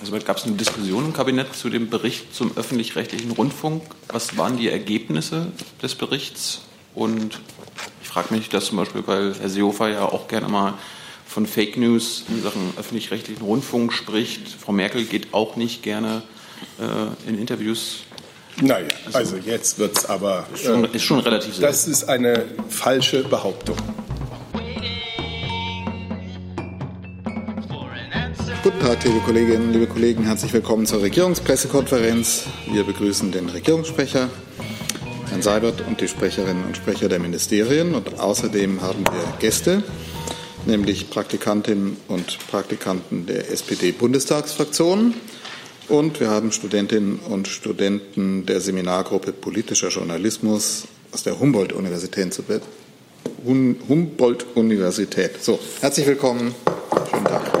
Also gab es eine Diskussion im Kabinett zu dem Bericht zum öffentlich-rechtlichen Rundfunk. Was waren die Ergebnisse des Berichts? Und ich frage mich das zum Beispiel, weil Herr Seehofer ja auch gerne mal von Fake News in Sachen öffentlich-rechtlichen Rundfunk spricht. Frau Merkel geht auch nicht gerne äh, in Interviews. Naja, also, also jetzt wird es aber. Ist schon, äh, ist schon relativ. Das ist eine falsche Behauptung. Guten Tag, liebe Kolleginnen, liebe Kollegen. Herzlich willkommen zur Regierungspressekonferenz. Wir begrüßen den Regierungssprecher, Herrn Seibert, und die Sprecherinnen und Sprecher der Ministerien. Und außerdem haben wir Gäste, nämlich Praktikantinnen und Praktikanten der SPD-Bundestagsfraktion. Und wir haben Studentinnen und Studenten der Seminargruppe Politischer Journalismus aus der Humboldt-Universität. Humboldt-Universität. So, herzlich willkommen. Schönen Tag.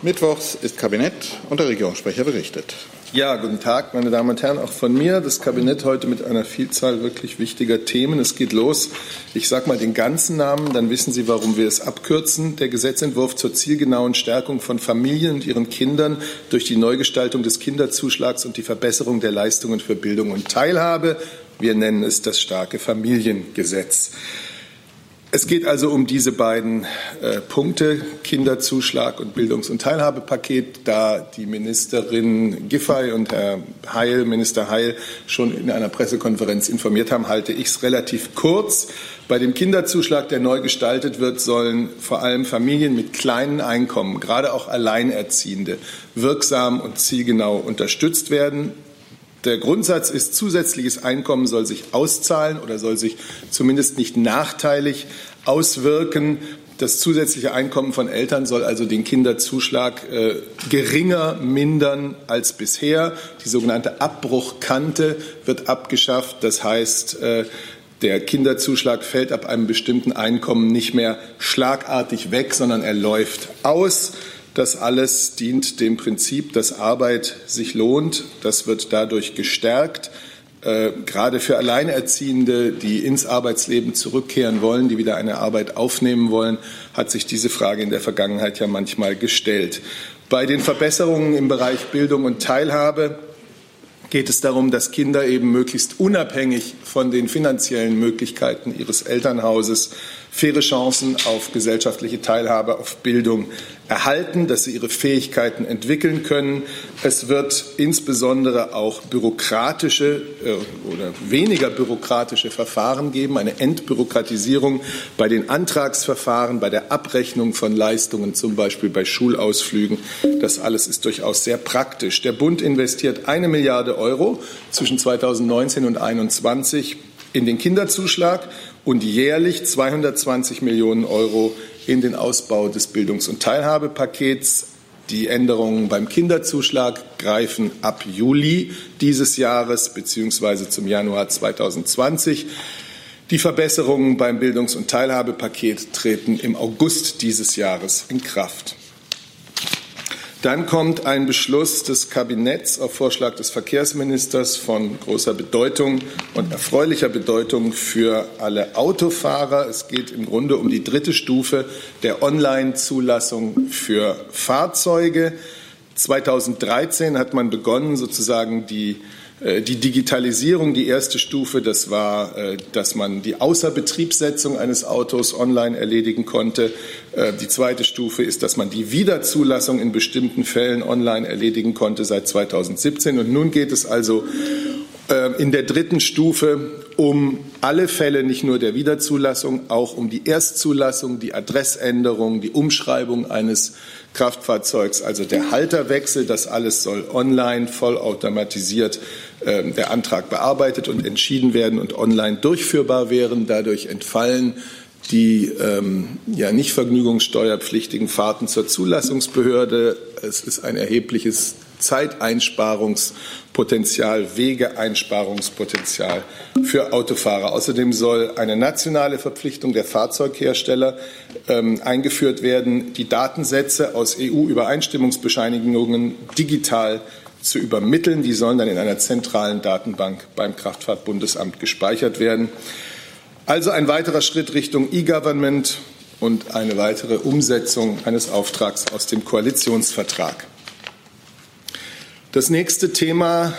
Mittwochs ist Kabinett und der Regierungssprecher berichtet. Ja, guten Tag, meine Damen und Herren, auch von mir. Das Kabinett heute mit einer Vielzahl wirklich wichtiger Themen. Es geht los. Ich sage mal den ganzen Namen, dann wissen Sie, warum wir es abkürzen. Der Gesetzentwurf zur zielgenauen Stärkung von Familien und ihren Kindern durch die Neugestaltung des Kinderzuschlags und die Verbesserung der Leistungen für Bildung und Teilhabe. Wir nennen es das starke Familiengesetz. Es geht also um diese beiden äh, Punkte, Kinderzuschlag und Bildungs- und Teilhabepaket. Da die Ministerin Giffey und Herr Heil, Minister Heil, schon in einer Pressekonferenz informiert haben, halte ich es relativ kurz. Bei dem Kinderzuschlag, der neu gestaltet wird, sollen vor allem Familien mit kleinen Einkommen, gerade auch Alleinerziehende, wirksam und zielgenau unterstützt werden. Der Grundsatz ist, zusätzliches Einkommen soll sich auszahlen oder soll sich zumindest nicht nachteilig auswirken. Das zusätzliche Einkommen von Eltern soll also den Kinderzuschlag äh, geringer mindern als bisher. Die sogenannte Abbruchkante wird abgeschafft. Das heißt, äh, der Kinderzuschlag fällt ab einem bestimmten Einkommen nicht mehr schlagartig weg, sondern er läuft aus. Das alles dient dem Prinzip, dass Arbeit sich lohnt. Das wird dadurch gestärkt. Äh, gerade für Alleinerziehende, die ins Arbeitsleben zurückkehren wollen, die wieder eine Arbeit aufnehmen wollen, hat sich diese Frage in der Vergangenheit ja manchmal gestellt. Bei den Verbesserungen im Bereich Bildung und Teilhabe geht es darum, dass Kinder eben möglichst unabhängig von den finanziellen Möglichkeiten ihres Elternhauses faire Chancen auf gesellschaftliche Teilhabe, auf Bildung erhalten, dass sie ihre Fähigkeiten entwickeln können. Es wird insbesondere auch bürokratische äh, oder weniger bürokratische Verfahren geben, eine Entbürokratisierung bei den Antragsverfahren, bei der Abrechnung von Leistungen, zum Beispiel bei Schulausflügen. Das alles ist durchaus sehr praktisch. Der Bund investiert eine Milliarde Euro zwischen 2019 und 2021 in den Kinderzuschlag und jährlich 220 Millionen Euro in den Ausbau des Bildungs- und Teilhabepakets. Die Änderungen beim Kinderzuschlag greifen ab Juli dieses Jahres bzw. zum Januar 2020. Die Verbesserungen beim Bildungs- und Teilhabepaket treten im August dieses Jahres in Kraft. Dann kommt ein Beschluss des Kabinetts auf Vorschlag des Verkehrsministers von großer Bedeutung und erfreulicher Bedeutung für alle Autofahrer. Es geht im Grunde um die dritte Stufe der Online-Zulassung für Fahrzeuge. 2013 hat man begonnen, sozusagen die die Digitalisierung, die erste Stufe, das war, äh, dass man die Außerbetriebssetzung eines Autos online erledigen konnte. Äh, die zweite Stufe ist, dass man die Wiederzulassung in bestimmten Fällen online erledigen konnte seit 2017. Und nun geht es also in der dritten Stufe um alle Fälle, nicht nur der Wiederzulassung, auch um die Erstzulassung, die Adressänderung, die Umschreibung eines Kraftfahrzeugs, also der Halterwechsel. Das alles soll online vollautomatisiert äh, der Antrag bearbeitet und entschieden werden und online durchführbar wären. Dadurch entfallen die ähm, ja nicht vergnügungssteuerpflichtigen Fahrten zur Zulassungsbehörde. Es ist ein erhebliches Zeiteinsparungspotenzial, Wegeeinsparungspotenzial für Autofahrer. Außerdem soll eine nationale Verpflichtung der Fahrzeughersteller ähm, eingeführt werden, die Datensätze aus EU-Übereinstimmungsbescheinigungen digital zu übermitteln. Die sollen dann in einer zentralen Datenbank beim Kraftfahrtbundesamt gespeichert werden. Also ein weiterer Schritt Richtung E-Government und eine weitere Umsetzung eines Auftrags aus dem Koalitionsvertrag. Das nächste Thema,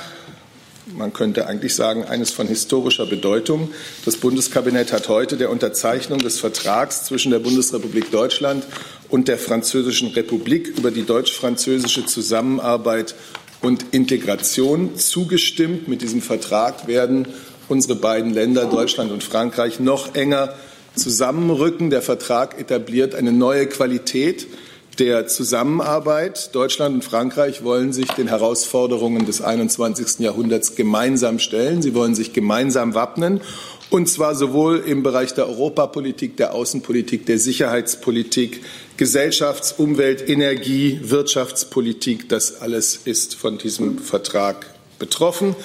man könnte eigentlich sagen, eines von historischer Bedeutung. Das Bundeskabinett hat heute der Unterzeichnung des Vertrags zwischen der Bundesrepublik Deutschland und der Französischen Republik über die deutsch-französische Zusammenarbeit und Integration zugestimmt. Mit diesem Vertrag werden unsere beiden Länder, Deutschland und Frankreich, noch enger zusammenrücken. Der Vertrag etabliert eine neue Qualität der Zusammenarbeit. Deutschland und Frankreich wollen sich den Herausforderungen des 21. Jahrhunderts gemeinsam stellen. Sie wollen sich gemeinsam wappnen. Und zwar sowohl im Bereich der Europapolitik, der Außenpolitik, der Sicherheitspolitik, Gesellschafts-, Umwelt-, Energie-, Wirtschaftspolitik. Das alles ist von diesem Vertrag betroffen.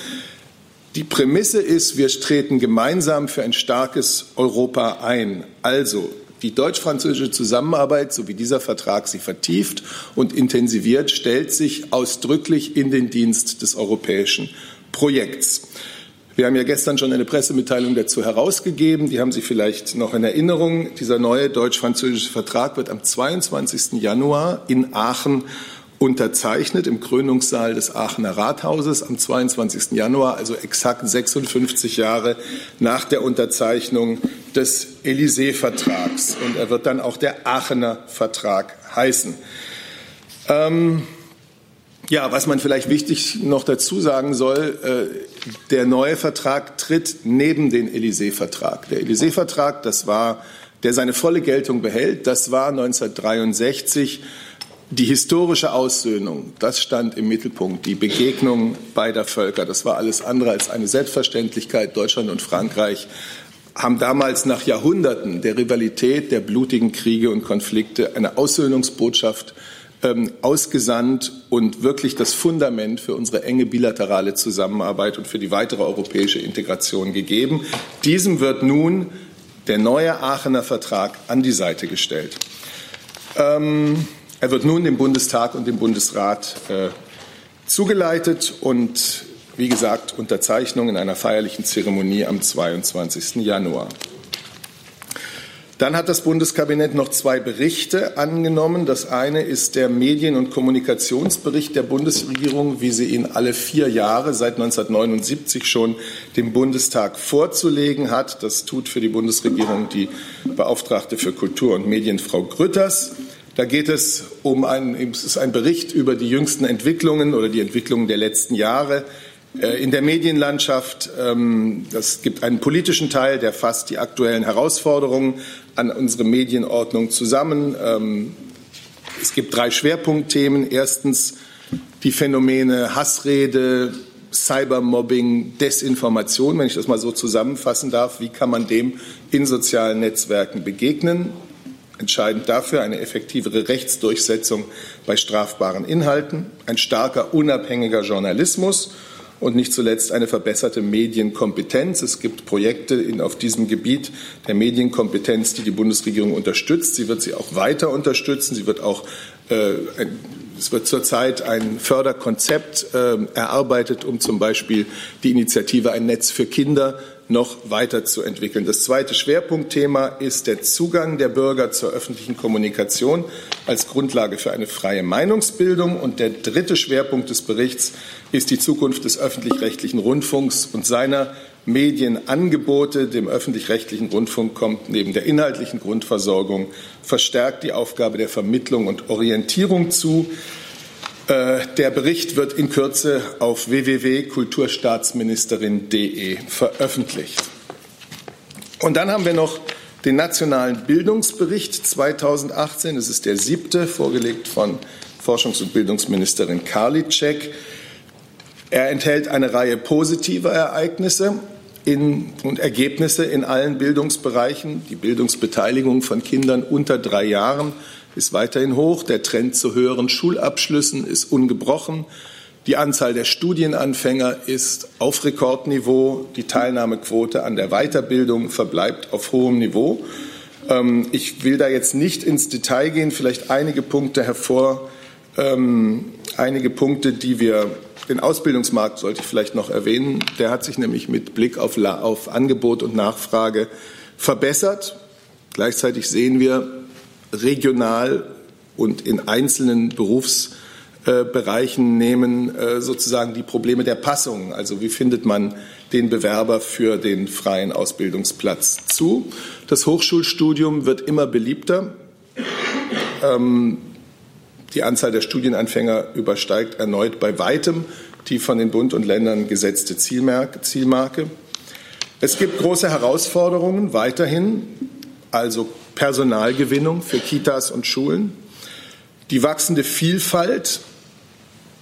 Die Prämisse ist, wir treten gemeinsam für ein starkes Europa ein. Also die deutsch-französische Zusammenarbeit, so wie dieser Vertrag sie vertieft und intensiviert, stellt sich ausdrücklich in den Dienst des europäischen Projekts. Wir haben ja gestern schon eine Pressemitteilung dazu herausgegeben. Die haben Sie vielleicht noch in Erinnerung. Dieser neue deutsch-französische Vertrag wird am 22. Januar in Aachen unterzeichnet im Krönungssaal des Aachener Rathauses am 22. Januar, also exakt 56 Jahre nach der Unterzeichnung des Élysée-Vertrags. Und er wird dann auch der Aachener Vertrag heißen. Ähm, ja, was man vielleicht wichtig noch dazu sagen soll, äh, der neue Vertrag tritt neben den Élysée-Vertrag. Der Élysée-Vertrag, das war, der seine volle Geltung behält, das war 1963 die historische Aussöhnung, das stand im Mittelpunkt. Die Begegnung beider Völker, das war alles andere als eine Selbstverständlichkeit. Deutschland und Frankreich haben damals nach Jahrhunderten der Rivalität, der blutigen Kriege und Konflikte eine Aussöhnungsbotschaft ähm, ausgesandt und wirklich das Fundament für unsere enge bilaterale Zusammenarbeit und für die weitere europäische Integration gegeben. Diesem wird nun der neue Aachener Vertrag an die Seite gestellt. Ähm, er wird nun dem Bundestag und dem Bundesrat äh, zugeleitet und wie gesagt Unterzeichnung in einer feierlichen Zeremonie am 22. Januar. Dann hat das Bundeskabinett noch zwei Berichte angenommen. Das eine ist der Medien- und Kommunikationsbericht der Bundesregierung, wie sie ihn alle vier Jahre seit 1979 schon dem Bundestag vorzulegen hat. Das tut für die Bundesregierung die Beauftragte für Kultur und Medien, Frau Grütters. Da geht es um einen, es ist ein Bericht über die jüngsten Entwicklungen oder die Entwicklungen der letzten Jahre äh, in der Medienlandschaft. Ähm, es gibt einen politischen Teil, der fasst die aktuellen Herausforderungen an unsere Medienordnung zusammen. Ähm, es gibt drei Schwerpunktthemen. Erstens die Phänomene Hassrede, Cybermobbing, Desinformation, wenn ich das mal so zusammenfassen darf. Wie kann man dem in sozialen Netzwerken begegnen? Entscheidend dafür eine effektivere Rechtsdurchsetzung bei strafbaren Inhalten, ein starker, unabhängiger Journalismus und nicht zuletzt eine verbesserte Medienkompetenz. Es gibt Projekte in, auf diesem Gebiet der Medienkompetenz, die die Bundesregierung unterstützt. Sie wird sie auch weiter unterstützen. Sie wird auch äh, es wird zurzeit ein Förderkonzept äh, erarbeitet, um zum Beispiel die Initiative Ein Netz für Kinder noch weiterzuentwickeln. Das zweite Schwerpunktthema ist der Zugang der Bürger zur öffentlichen Kommunikation als Grundlage für eine freie Meinungsbildung. Und der dritte Schwerpunkt des Berichts ist die Zukunft des öffentlich-rechtlichen Rundfunks und seiner Medienangebote. Dem öffentlich-rechtlichen Rundfunk kommt neben der inhaltlichen Grundversorgung verstärkt die Aufgabe der Vermittlung und Orientierung zu. Äh, der Bericht wird in Kürze auf www.kulturstaatsministerin.de veröffentlicht. Und dann haben wir noch den Nationalen Bildungsbericht 2018. Es ist der siebte, vorgelegt von Forschungs- und Bildungsministerin Karliczek. Er enthält eine Reihe positiver Ereignisse in, und Ergebnisse in allen Bildungsbereichen. Die Bildungsbeteiligung von Kindern unter drei Jahren ist weiterhin hoch. Der Trend zu höheren Schulabschlüssen ist ungebrochen. Die Anzahl der Studienanfänger ist auf Rekordniveau. Die Teilnahmequote an der Weiterbildung verbleibt auf hohem Niveau. Ähm, ich will da jetzt nicht ins Detail gehen, vielleicht einige Punkte hervor, ähm, einige Punkte, die wir den Ausbildungsmarkt sollte ich vielleicht noch erwähnen. Der hat sich nämlich mit Blick auf, auf Angebot und Nachfrage verbessert. Gleichzeitig sehen wir regional und in einzelnen Berufsbereichen nehmen äh, sozusagen die Probleme der Passung, also wie findet man den Bewerber für den freien Ausbildungsplatz zu. Das Hochschulstudium wird immer beliebter. Ähm, die Anzahl der Studienanfänger übersteigt erneut bei weitem die von den Bund und Ländern gesetzte Zielmarke. Es gibt große Herausforderungen weiterhin, also Personalgewinnung für Kitas und Schulen, die wachsende Vielfalt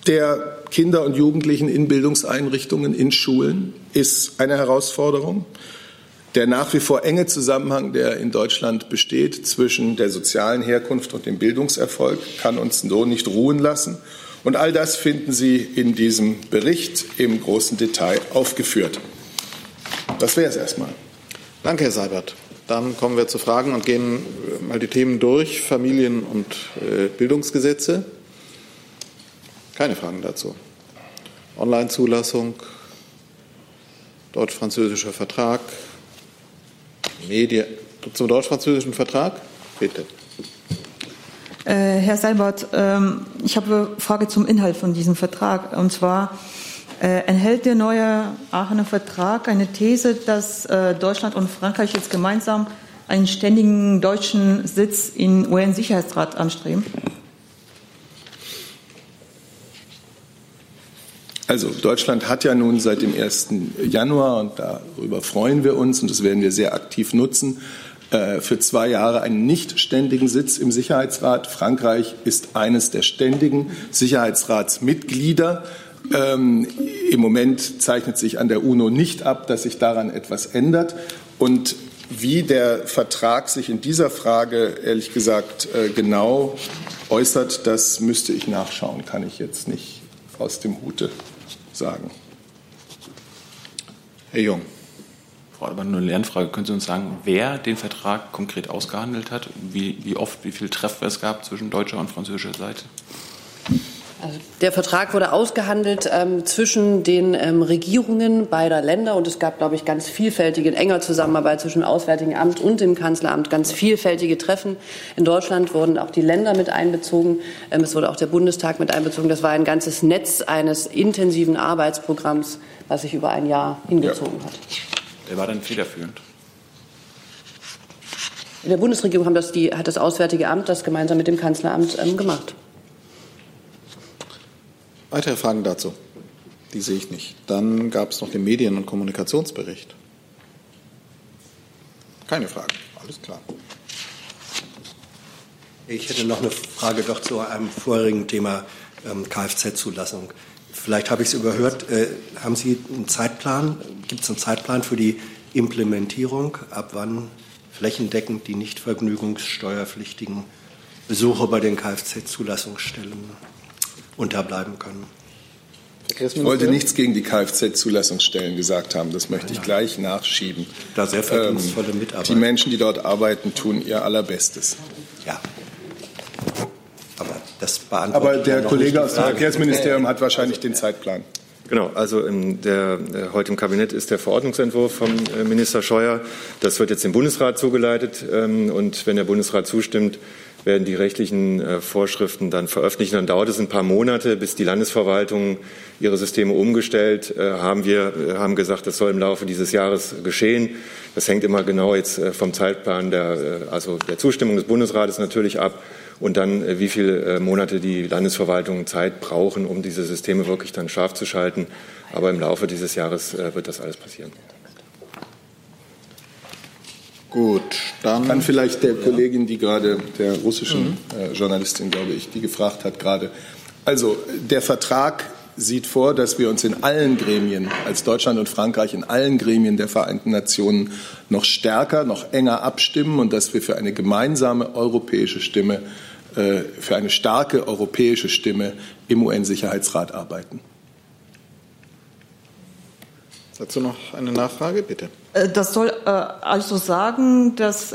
der Kinder und Jugendlichen in Bildungseinrichtungen, in Schulen ist eine Herausforderung. Der nach wie vor enge Zusammenhang, der in Deutschland besteht zwischen der sozialen Herkunft und dem Bildungserfolg, kann uns so nicht ruhen lassen. Und all das finden Sie in diesem Bericht im großen Detail aufgeführt. Das wäre es erstmal. Danke, Herr Seibert. Dann kommen wir zu Fragen und gehen mal die Themen durch. Familien- und äh, Bildungsgesetze. Keine Fragen dazu. Online-Zulassung, deutsch-französischer Vertrag, Medien. Zum deutsch-französischen Vertrag? Bitte. Äh, Herr Seibert, ähm, ich habe eine Frage zum Inhalt von diesem Vertrag. Und zwar enthält der neue Aachener Vertrag eine These, dass äh, Deutschland und Frankreich jetzt gemeinsam einen ständigen deutschen Sitz im UN-Sicherheitsrat anstreben? Also Deutschland hat ja nun seit dem 1. Januar, und darüber freuen wir uns, und das werden wir sehr aktiv nutzen, äh, für zwei Jahre einen nicht ständigen Sitz im Sicherheitsrat. Frankreich ist eines der ständigen Sicherheitsratsmitglieder. Ähm, Im Moment zeichnet sich an der UNO nicht ab, dass sich daran etwas ändert. Und wie der Vertrag sich in dieser Frage ehrlich gesagt äh, genau äußert, das müsste ich nachschauen, kann ich jetzt nicht aus dem Hute sagen. Herr Jung. Frau aber nur eine Lernfrage. Können Sie uns sagen, wer den Vertrag konkret ausgehandelt hat? Wie, wie oft, wie viele Treffer es gab zwischen deutscher und französischer Seite? Also der Vertrag wurde ausgehandelt ähm, zwischen den ähm, Regierungen beider Länder und es gab, glaube ich, ganz vielfältige, in enger Zusammenarbeit zwischen dem Auswärtigen Amt und dem Kanzleramt, ganz vielfältige Treffen. In Deutschland wurden auch die Länder mit einbezogen. Ähm, es wurde auch der Bundestag mit einbezogen. Das war ein ganzes Netz eines intensiven Arbeitsprogramms, was sich über ein Jahr hingezogen ja. hat. Wer war dann federführend? In der Bundesregierung das die, hat das Auswärtige Amt das gemeinsam mit dem Kanzleramt ähm, gemacht. Weitere Fragen dazu? Die sehe ich nicht. Dann gab es noch den Medien- und Kommunikationsbericht. Keine Fragen. Alles klar. Ich hätte noch eine Frage doch zu einem vorherigen Thema ähm, Kfz-Zulassung. Vielleicht habe ich es überhört. Äh, haben Sie einen Zeitplan? Gibt es einen Zeitplan für die Implementierung? Ab wann flächendeckend die nicht vergnügungssteuerpflichtigen Besucher bei den Kfz-Zulassungsstellen unterbleiben können. Ich wollte nichts gegen die Kfz-Zulassungsstellen gesagt haben. Das möchte ich gleich nachschieben. Da sehr verdienstvolle ähm, Mitarbeiter. Die Menschen, die dort arbeiten, tun ihr Allerbestes. Ja. Aber das beantwortet Aber der Kollege aus dem Verkehrsministerium hat wahrscheinlich den Zeitplan. Genau, also in der, äh, heute im Kabinett ist der Verordnungsentwurf vom äh, Minister Scheuer. Das wird jetzt dem Bundesrat zugeleitet. Ähm, und wenn der Bundesrat zustimmt, werden die rechtlichen äh, Vorschriften dann veröffentlicht. Dann dauert es ein paar Monate, bis die Landesverwaltungen ihre Systeme umgestellt haben. Wir haben gesagt, das soll im Laufe dieses Jahres geschehen. Das hängt immer genau jetzt vom Zeitplan der, also der Zustimmung des Bundesrates natürlich ab und dann, wie viele Monate die Landesverwaltungen Zeit brauchen, um diese Systeme wirklich dann scharf zu schalten. Aber im Laufe dieses Jahres wird das alles passieren. Gut, dann kann vielleicht der Kollegin, die gerade der russischen mhm. äh, Journalistin, glaube ich, die gefragt hat gerade. Also der Vertrag sieht vor, dass wir uns in allen Gremien, als Deutschland und Frankreich in allen Gremien der Vereinten Nationen noch stärker, noch enger abstimmen und dass wir für eine gemeinsame europäische Stimme, äh, für eine starke europäische Stimme im UN-Sicherheitsrat arbeiten. Dazu noch eine Nachfrage, bitte. Äh, das soll äh, also sagen, dass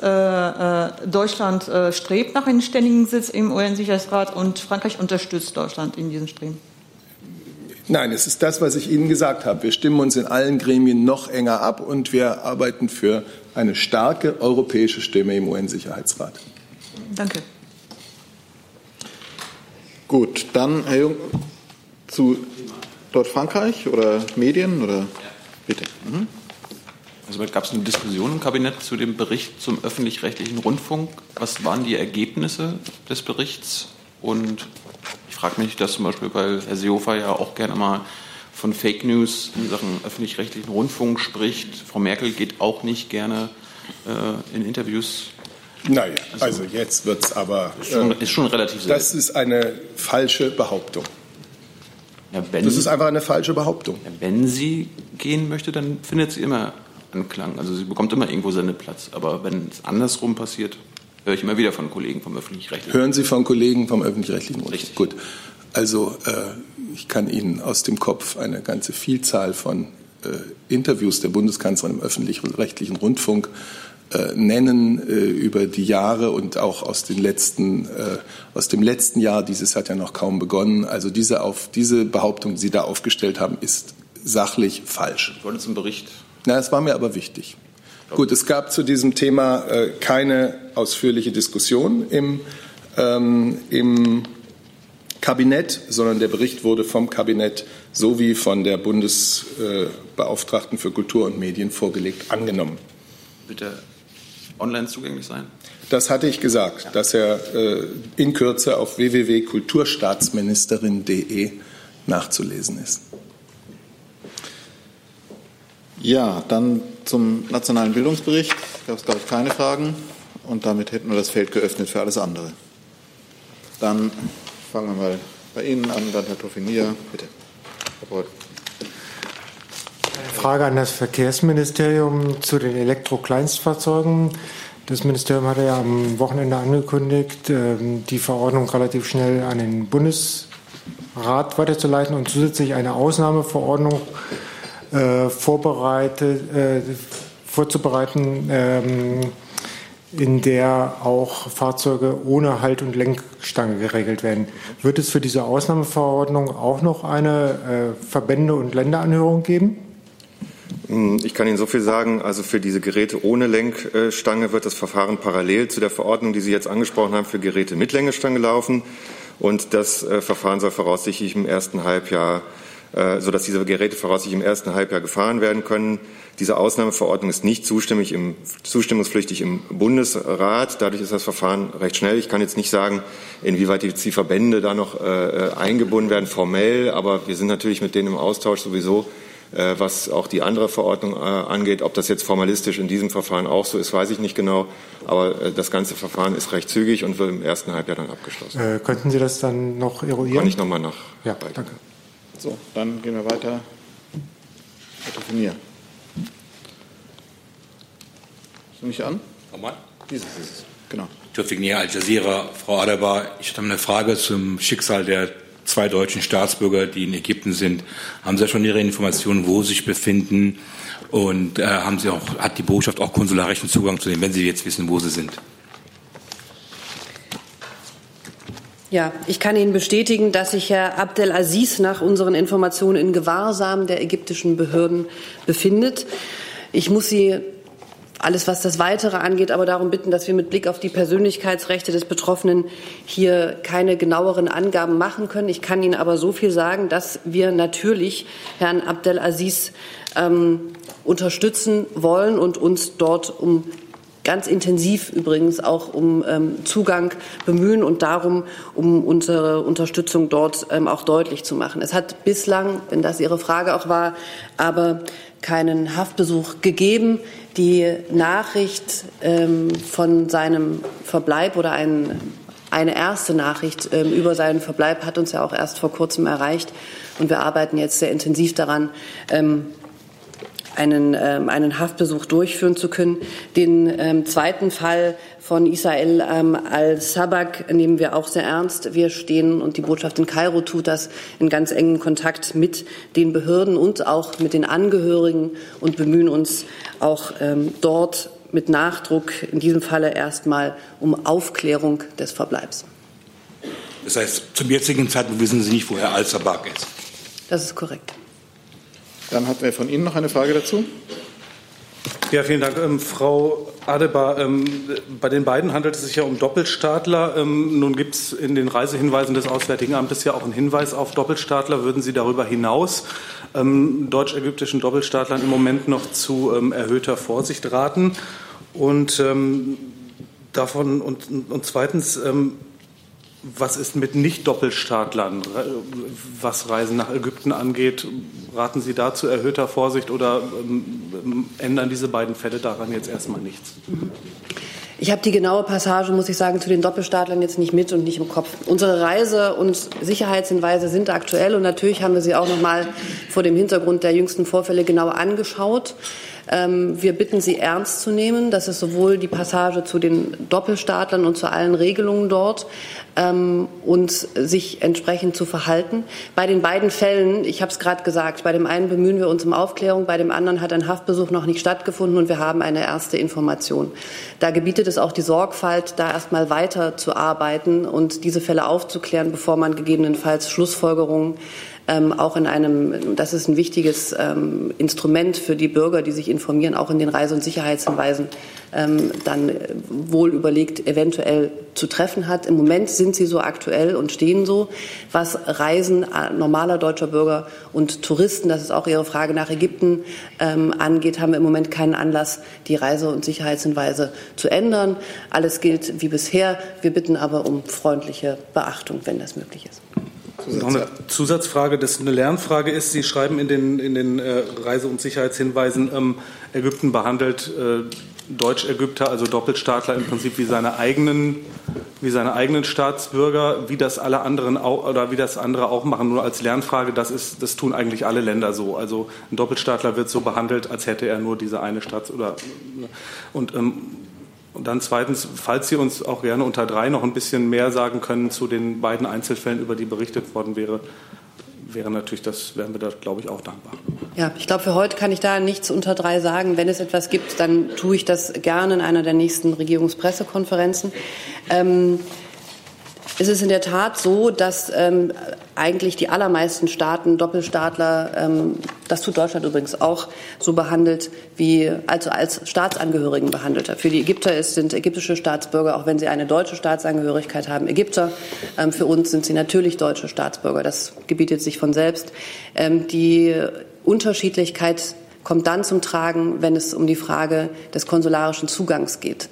Deutschland strebt nach einem ständigen Sitz im UN-Sicherheitsrat und Frankreich unterstützt Deutschland in diesem Streben. Nein, es ist das, was ich Ihnen gesagt habe. Wir stimmen uns in allen Gremien noch enger ab und wir arbeiten für eine starke europäische Stimme im UN-Sicherheitsrat. Danke. Gut, dann Herr Jung zu dort Frankreich oder Medien oder bitte. Mhm. Also gab es eine Diskussion im Kabinett zu dem Bericht zum öffentlich-rechtlichen Rundfunk. Was waren die Ergebnisse des Berichts? Und ich frage mich das zum Beispiel, weil Herr Seehofer ja auch gerne mal von Fake News in Sachen öffentlich-rechtlichen Rundfunk spricht. Frau Merkel geht auch nicht gerne äh, in Interviews. Naja, also, also jetzt wird es aber. Ist schon, ist schon relativ selten. Das ist eine falsche Behauptung. Ja, das ist einfach eine falsche Behauptung. Ja, wenn sie gehen möchte, dann findet sie immer Anklang. Also sie bekommt immer irgendwo Sendeplatz. Aber wenn es andersrum passiert, höre ich immer wieder von Kollegen vom öffentlich-rechtlichen. Hören Sie von Kollegen vom öffentlich-rechtlichen Richtig. Gut. Also äh, ich kann Ihnen aus dem Kopf eine ganze Vielzahl von äh, Interviews der Bundeskanzlerin im öffentlich-rechtlichen Rundfunk äh, nennen äh, über die Jahre und auch aus, den letzten, äh, aus dem letzten Jahr. Dieses hat ja noch kaum begonnen. Also diese, auf, diese Behauptung, die Sie da aufgestellt haben, ist sachlich falsch. Ich wollte zum Bericht. Na, es war mir aber wichtig. Gut, es gab zu diesem Thema äh, keine ausführliche Diskussion im, ähm, im Kabinett, sondern der Bericht wurde vom Kabinett sowie von der Bundesbeauftragten für Kultur und Medien vorgelegt angenommen. Bitte online zugänglich sein? Das hatte ich gesagt, ja. dass er äh, in Kürze auf www.kulturstaatsministerin.de nachzulesen ist. Ja, dann zum nationalen Bildungsbericht gab es, glaube ich, keine Fragen. Und damit hätten wir das Feld geöffnet für alles andere. Dann fangen wir mal bei Ihnen an, dann Herr Toffinier, bitte. Herr Breuth. Eine Frage an das Verkehrsministerium zu den Elektrokleinstfahrzeugen. Das Ministerium hatte ja am Wochenende angekündigt, ähm, die Verordnung relativ schnell an den Bundesrat weiterzuleiten und zusätzlich eine Ausnahmeverordnung vorbereitet, äh, vorzubereiten, ähm, in der auch Fahrzeuge ohne Halt- und Lenkstange geregelt werden. Wird es für diese Ausnahmeverordnung auch noch eine äh, Verbände- und Länderanhörung geben? Hm, ich kann Ihnen so viel sagen. Also für diese Geräte ohne Lenkstange wird das Verfahren parallel zu der Verordnung, die Sie jetzt angesprochen haben, für Geräte mit Längestange laufen. Und das äh, Verfahren soll voraussichtlich im ersten Halbjahr äh, sodass diese Geräte voraussichtlich im ersten Halbjahr gefahren werden können. Diese Ausnahmeverordnung ist nicht im, zustimmungspflichtig im Bundesrat. Dadurch ist das Verfahren recht schnell. Ich kann jetzt nicht sagen, inwieweit die Verbände da noch äh, äh, eingebunden werden formell, aber wir sind natürlich mit denen im Austausch sowieso, äh, was auch die andere Verordnung äh, angeht. Ob das jetzt formalistisch in diesem Verfahren auch so ist, weiß ich nicht genau. Aber äh, das ganze Verfahren ist recht zügig und wird im ersten Halbjahr dann abgeschlossen. könnten Sie das dann noch eruieren? Kann ich nochmal nach. Ja, danke. So, dann gehen wir weiter. Herr Definier. Ist nicht an? Nochmal? Dieses ist es. Genau. Tüftignier Al Jazeera. Frau Adebar, ich habe eine Frage zum Schicksal der zwei deutschen Staatsbürger, die in Ägypten sind. Haben Sie schon Ihre Informationen, wo Sie sich befinden? Und äh, haben Sie auch, hat die Botschaft auch konsularischen Zugang zu denen, wenn Sie jetzt wissen, wo sie sind? Ja, ich kann Ihnen bestätigen, dass sich Herr Abdelaziz nach unseren Informationen in Gewahrsam der ägyptischen Behörden befindet. Ich muss Sie alles, was das Weitere angeht, aber darum bitten, dass wir mit Blick auf die Persönlichkeitsrechte des Betroffenen hier keine genaueren Angaben machen können. Ich kann Ihnen aber so viel sagen, dass wir natürlich Herrn Abdelaziz ähm, unterstützen wollen und uns dort um ganz intensiv übrigens auch um ähm, Zugang bemühen und darum, um unsere Unterstützung dort ähm, auch deutlich zu machen. Es hat bislang, wenn das Ihre Frage auch war, aber keinen Haftbesuch gegeben. Die Nachricht ähm, von seinem Verbleib oder ein, eine erste Nachricht ähm, über seinen Verbleib hat uns ja auch erst vor kurzem erreicht. Und wir arbeiten jetzt sehr intensiv daran, ähm, einen, ähm, einen Haftbesuch durchführen zu können. Den ähm, zweiten Fall von Israel ähm, al-Sabak nehmen wir auch sehr ernst. Wir stehen und die Botschaft in Kairo tut das in ganz engem Kontakt mit den Behörden und auch mit den Angehörigen und bemühen uns auch ähm, dort mit Nachdruck in diesem Falle erstmal um Aufklärung des Verbleibs. Das heißt, zum jetzigen Zeitpunkt wissen Sie nicht, woher al-Sabak ist. Das ist korrekt. Dann hat wer von Ihnen noch eine Frage dazu? Ja, vielen Dank. Ähm, Frau Adebar, ähm, bei den beiden handelt es sich ja um Doppelstaatler. Ähm, nun gibt es in den Reisehinweisen des Auswärtigen Amtes ja auch einen Hinweis auf Doppelstaatler. Würden Sie darüber hinaus ähm, deutsch-ägyptischen Doppelstaatlern im Moment noch zu ähm, erhöhter Vorsicht raten? Und ähm, davon und, und zweitens, was ist mit Nicht-Doppelstaatlern, was Reisen nach Ägypten angeht? Raten Sie da zu erhöhter Vorsicht oder ähm, ändern diese beiden Fälle daran jetzt erstmal nichts? Ich habe die genaue Passage, muss ich sagen, zu den Doppelstaatlern jetzt nicht mit und nicht im Kopf. Unsere Reise- und Sicherheitshinweise sind aktuell und natürlich haben wir sie auch noch mal vor dem Hintergrund der jüngsten Vorfälle genau angeschaut. Ähm, wir bitten Sie ernst zu nehmen. Das ist sowohl die Passage zu den Doppelstaatlern und zu allen Regelungen dort ähm, und sich entsprechend zu verhalten. Bei den beiden Fällen, ich habe es gerade gesagt, bei dem einen bemühen wir uns um Aufklärung, bei dem anderen hat ein Haftbesuch noch nicht stattgefunden und wir haben eine erste Information. Da gebietet es auch die Sorgfalt, da erstmal weiter zu arbeiten und diese Fälle aufzuklären, bevor man gegebenenfalls Schlussfolgerungen ähm, auch in einem, das ist ein wichtiges ähm, Instrument für die Bürger, die sich informieren, auch in den Reise- und Sicherheitshinweisen ähm, dann wohl überlegt eventuell zu treffen hat. Im Moment sind sie so aktuell und stehen so. Was Reisen äh, normaler deutscher Bürger und Touristen, das ist auch Ihre Frage nach Ägypten, ähm, angeht, haben wir im Moment keinen Anlass, die Reise- und Sicherheitshinweise zu ändern. Alles gilt wie bisher. Wir bitten aber um freundliche Beachtung, wenn das möglich ist. Noch eine Zusatzfrage, das eine Lernfrage ist. Sie schreiben in den, in den äh, Reise- und Sicherheitshinweisen, ähm, Ägypten behandelt äh, Deutsch-Ägypter, also Doppelstaatler, im Prinzip wie seine eigenen, wie seine eigenen Staatsbürger, wie das alle anderen auch, oder wie das andere auch machen. Nur als Lernfrage, das ist, das tun eigentlich alle Länder so. Also ein Doppelstaatler wird so behandelt, als hätte er nur diese eine Staats- oder und ähm, und dann zweitens, falls Sie uns auch gerne unter drei noch ein bisschen mehr sagen können zu den beiden Einzelfällen, über die berichtet worden wäre, wäre natürlich das, wären wir da, glaube ich, auch dankbar. Ja, ich glaube, für heute kann ich da nichts unter drei sagen. Wenn es etwas gibt, dann tue ich das gerne in einer der nächsten Regierungspressekonferenzen. Ähm, es ist in der Tat so, dass ähm, eigentlich die allermeisten Staaten Doppelstaatler, ähm, das tut Deutschland übrigens auch, so behandelt wie also als Staatsangehörigen behandelt. Für die Ägypter ist, sind ägyptische Staatsbürger, auch wenn sie eine deutsche Staatsangehörigkeit haben, Ägypter. Ähm, für uns sind sie natürlich deutsche Staatsbürger. Das gebietet sich von selbst. Ähm, die Unterschiedlichkeit kommt dann zum Tragen, wenn es um die Frage des konsularischen Zugangs geht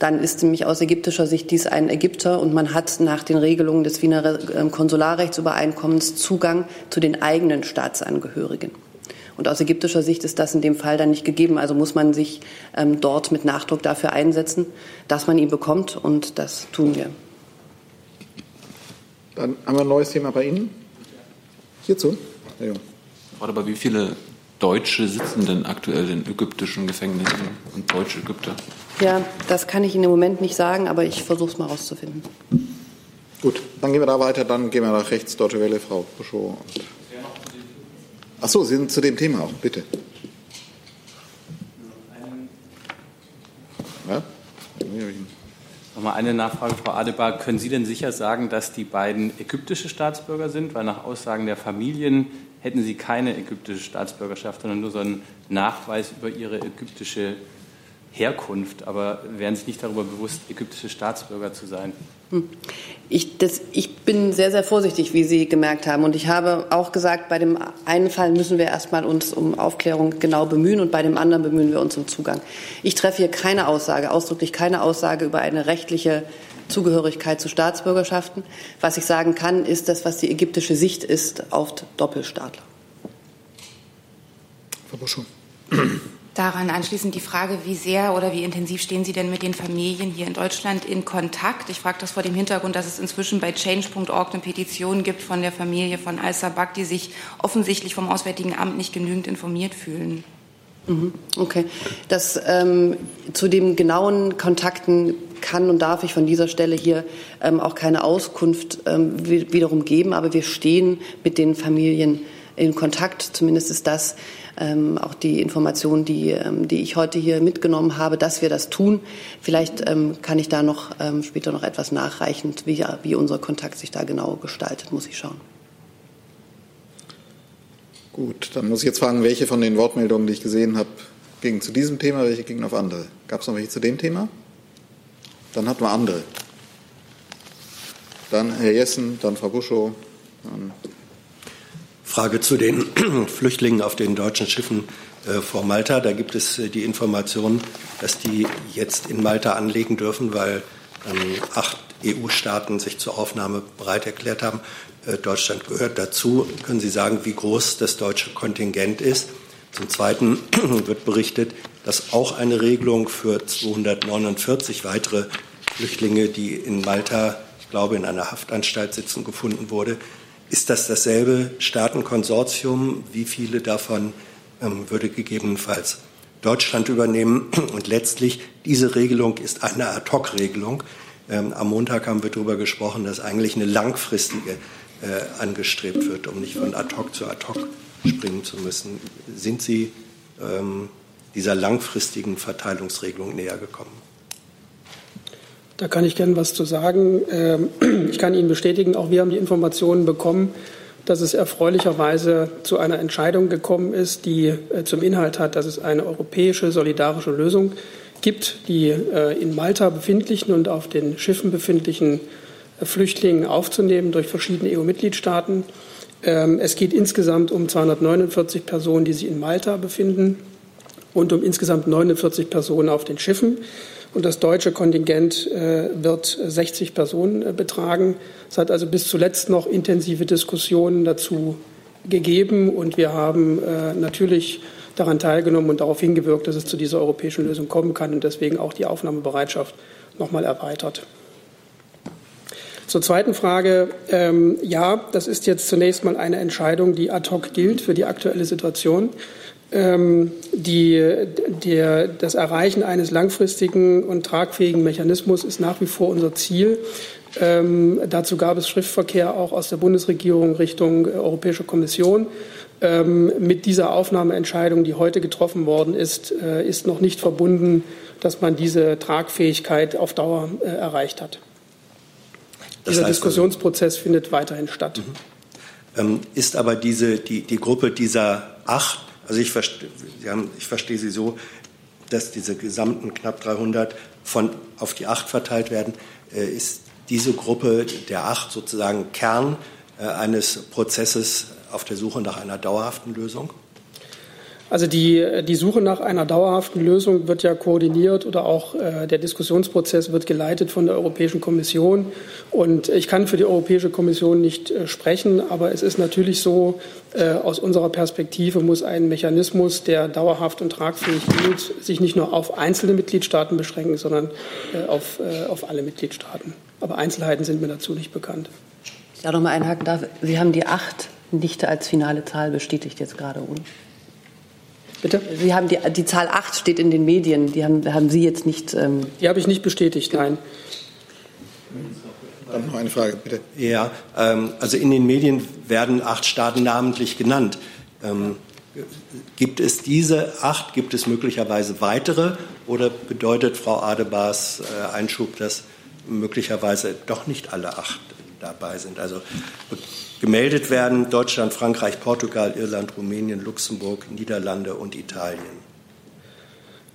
dann ist nämlich aus ägyptischer Sicht dies ein Ägypter und man hat nach den Regelungen des Wiener ähm, Konsularrechtsübereinkommens Zugang zu den eigenen Staatsangehörigen. Und aus ägyptischer Sicht ist das in dem Fall dann nicht gegeben. Also muss man sich ähm, dort mit Nachdruck dafür einsetzen, dass man ihn bekommt. Und das tun wir. Dann haben wir ein neues Thema bei Ihnen. Hierzu. Herr Jung. Aber wie viele Deutsche sitzen denn aktuell in ägyptischen Gefängnissen und deutsche Ägypter? Ja, das kann ich Ihnen im Moment nicht sagen, aber ich versuche es mal rauszufinden. Gut, dann gehen wir da weiter. Dann gehen wir nach rechts, Deutsche Welle, Frau Buschow. Ach so, Sie sind zu dem Thema auch, bitte. Ja? Nochmal eine Nachfrage, Frau Adebar. Können Sie denn sicher sagen, dass die beiden ägyptische Staatsbürger sind? Weil nach Aussagen der Familien hätten sie keine ägyptische Staatsbürgerschaft, sondern nur so einen Nachweis über ihre ägyptische Herkunft, aber wären sich nicht darüber bewusst, ägyptische Staatsbürger zu sein? Hm. Ich, das, ich bin sehr, sehr vorsichtig, wie Sie gemerkt haben. Und ich habe auch gesagt, bei dem einen Fall müssen wir erstmal uns um Aufklärung genau bemühen und bei dem anderen bemühen wir uns um Zugang. Ich treffe hier keine Aussage, ausdrücklich keine Aussage über eine rechtliche Zugehörigkeit zu Staatsbürgerschaften. Was ich sagen kann, ist das, was die ägyptische Sicht ist auf Doppelstaatler. Frau Buschow. Daran anschließend die Frage, wie sehr oder wie intensiv stehen Sie denn mit den Familien hier in Deutschland in Kontakt? Ich frage das vor dem Hintergrund, dass es inzwischen bei change.org eine Petition gibt von der Familie von Al-Sabak, die sich offensichtlich vom Auswärtigen Amt nicht genügend informiert fühlen. Mhm, okay. Das, ähm, zu den genauen Kontakten kann und darf ich von dieser Stelle hier ähm, auch keine Auskunft ähm, wiederum geben, aber wir stehen mit den Familien in Kontakt. Zumindest ist das ähm, auch die Information, die, ähm, die ich heute hier mitgenommen habe, dass wir das tun. Vielleicht ähm, kann ich da noch ähm, später noch etwas nachreichen, wie, wie unser Kontakt sich da genau gestaltet, muss ich schauen. Gut, dann muss ich jetzt fragen, welche von den Wortmeldungen, die ich gesehen habe, gingen zu diesem Thema, welche gingen auf andere? Gab es noch welche zu dem Thema? Dann hatten wir andere. Dann Herr Jessen, dann Frau Buschow. Dann Frage zu den Flüchtlingen auf den deutschen Schiffen äh, vor Malta. Da gibt es äh, die Information, dass die jetzt in Malta anlegen dürfen, weil ähm, acht EU-Staaten sich zur Aufnahme bereit erklärt haben. Äh, Deutschland gehört dazu. Können Sie sagen, wie groß das deutsche Kontingent ist? Zum Zweiten wird berichtet, dass auch eine Regelung für 249 weitere Flüchtlinge, die in Malta, ich glaube, in einer Haftanstalt sitzen, gefunden wurde. Ist das dasselbe Staatenkonsortium? Wie viele davon ähm, würde gegebenenfalls Deutschland übernehmen? Und letztlich, diese Regelung ist eine Ad-Hoc-Regelung. Ähm, am Montag haben wir darüber gesprochen, dass eigentlich eine langfristige äh, angestrebt wird, um nicht von ad hoc zu ad hoc springen zu müssen. Sind Sie ähm, dieser langfristigen Verteilungsregelung näher gekommen? Da kann ich gerne was zu sagen. Ähm, ich kann Ihnen bestätigen, auch wir haben die Informationen bekommen, dass es erfreulicherweise zu einer Entscheidung gekommen ist, die äh, zum Inhalt hat, dass es eine europäische solidarische Lösung gibt, die äh, in Malta befindlichen und auf den Schiffen befindlichen Flüchtlingen aufzunehmen durch verschiedene EU-Mitgliedstaaten. Ähm, es geht insgesamt um 249 Personen, die sich in Malta befinden und um insgesamt 49 Personen auf den Schiffen. Und das deutsche Kontingent äh, wird 60 Personen äh, betragen. Es hat also bis zuletzt noch intensive Diskussionen dazu gegeben. Und wir haben äh, natürlich daran teilgenommen und darauf hingewirkt, dass es zu dieser europäischen Lösung kommen kann und deswegen auch die Aufnahmebereitschaft noch mal erweitert. Zur zweiten Frage. Ähm, ja, das ist jetzt zunächst mal eine Entscheidung, die ad hoc gilt für die aktuelle Situation. Ähm, die, der, das Erreichen eines langfristigen und tragfähigen Mechanismus ist nach wie vor unser Ziel. Ähm, dazu gab es Schriftverkehr auch aus der Bundesregierung Richtung Europäische Kommission. Ähm, mit dieser Aufnahmeentscheidung, die heute getroffen worden ist, äh, ist noch nicht verbunden, dass man diese Tragfähigkeit auf Dauer äh, erreicht hat. Das Dieser Diskussionsprozess findet weiterhin statt. Mhm. Ähm, ist aber diese, die, die Gruppe dieser acht, also ich, verste, haben, ich verstehe Sie so, dass diese gesamten knapp 300 von, auf die acht verteilt werden, äh, ist diese Gruppe der acht sozusagen Kern äh, eines Prozesses auf der Suche nach einer dauerhaften Lösung? Also die, die Suche nach einer dauerhaften Lösung wird ja koordiniert oder auch äh, der Diskussionsprozess wird geleitet von der Europäischen Kommission. Und ich kann für die Europäische Kommission nicht äh, sprechen, aber es ist natürlich so, äh, aus unserer Perspektive muss ein Mechanismus, der dauerhaft und tragfähig gilt, sich nicht nur auf einzelne Mitgliedstaaten beschränken, sondern äh, auf, äh, auf alle Mitgliedstaaten. Aber Einzelheiten sind mir dazu nicht bekannt. Ich da noch mal einhaken darf. Sie haben die acht nicht als finale Zahl bestätigt jetzt gerade, oder? Bitte? Sie haben die, die Zahl 8 steht in den Medien. Die haben, haben Sie jetzt nicht. Ähm die habe ich nicht bestätigt, nein. Dann noch eine Frage, bitte. Ja, ähm, also in den Medien werden acht Staaten namentlich genannt. Ähm, gibt es diese acht? Gibt es möglicherweise weitere? Oder bedeutet Frau Adebars äh, Einschub, dass möglicherweise doch nicht alle acht dabei sind? Also gemeldet werden Deutschland, Frankreich, Portugal, Irland, Rumänien, Luxemburg, Niederlande und Italien.